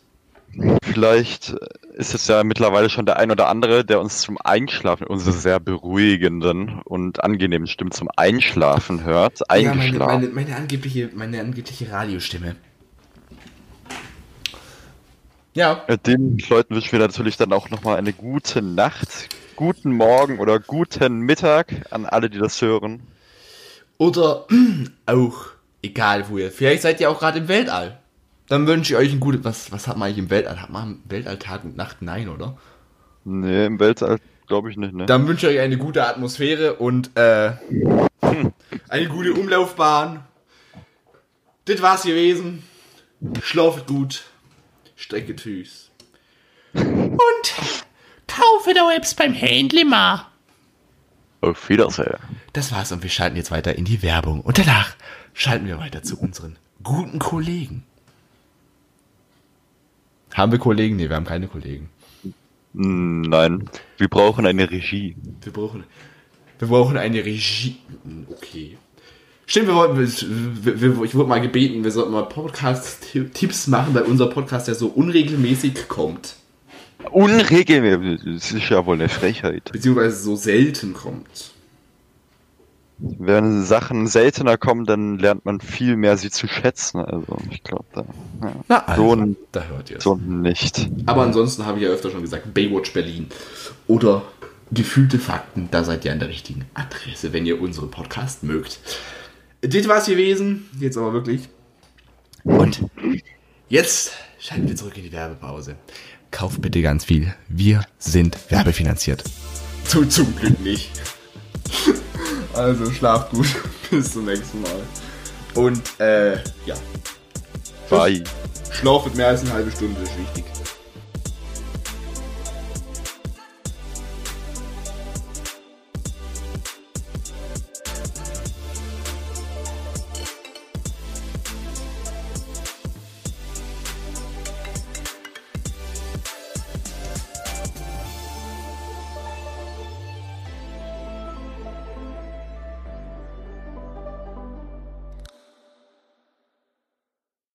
Vielleicht ist es ja mittlerweile schon der ein oder andere, der uns zum Einschlafen, unsere sehr beruhigenden und angenehmen Stimmen zum Einschlafen hört. Ja, meine, Eingeschlafen. meine, meine, angebliche, meine angebliche Radiostimme. Ja, Ja, Den Leuten wünschen wir natürlich dann auch nochmal eine gute Nacht, guten Morgen oder guten Mittag an alle, die das hören. oder auch, egal wo ihr, vielleicht seid ihr auch gerade im Weltall. Dann wünsche ich euch ein gutes, was, was hat man eigentlich im Weltall? Hat man im Weltall Tag und Nacht? Nein, oder? Nee, im Weltall glaube ich nicht, ne? Dann wünsche ich euch eine gute Atmosphäre und äh, eine gute Umlaufbahn. Das war's gewesen. Schlafet gut. Strecke Tschüss. Und kaufe da Webs beim Händler mal. Auf Wiedersehen. Das war's und wir schalten jetzt weiter in die Werbung. Und danach schalten wir weiter zu unseren guten Kollegen. Haben wir Kollegen? Nee, wir haben keine Kollegen. Hm, Nein, wir brauchen eine Regie. Wir brauchen, wir brauchen eine Regie. Okay. Stimmt, wir wollten, wir, wir, ich wurde mal gebeten, wir sollten mal Podcast-Tipps machen, weil unser Podcast ja so unregelmäßig kommt. Unregelmäßig, das ist ja wohl eine Frechheit. Beziehungsweise so selten kommt. Wenn Sachen seltener kommen, dann lernt man viel mehr sie zu schätzen. Also ich glaube, da, ja. Na, so, also, n- da hört ihr es. so nicht. Aber ansonsten habe ich ja öfter schon gesagt, Baywatch Berlin oder gefühlte Fakten, da seid ihr an der richtigen Adresse, wenn ihr unseren Podcast mögt. Das war's gewesen, jetzt aber wirklich. Und jetzt schalten wir zurück in die Werbepause. Kauft bitte ganz viel. Wir sind werbefinanziert. Zu, zum Glück nicht. Also schlaft gut. Bis zum nächsten Mal. Und äh, ja, Bye. Schlaf mit mehr als eine halbe Stunde ist wichtig.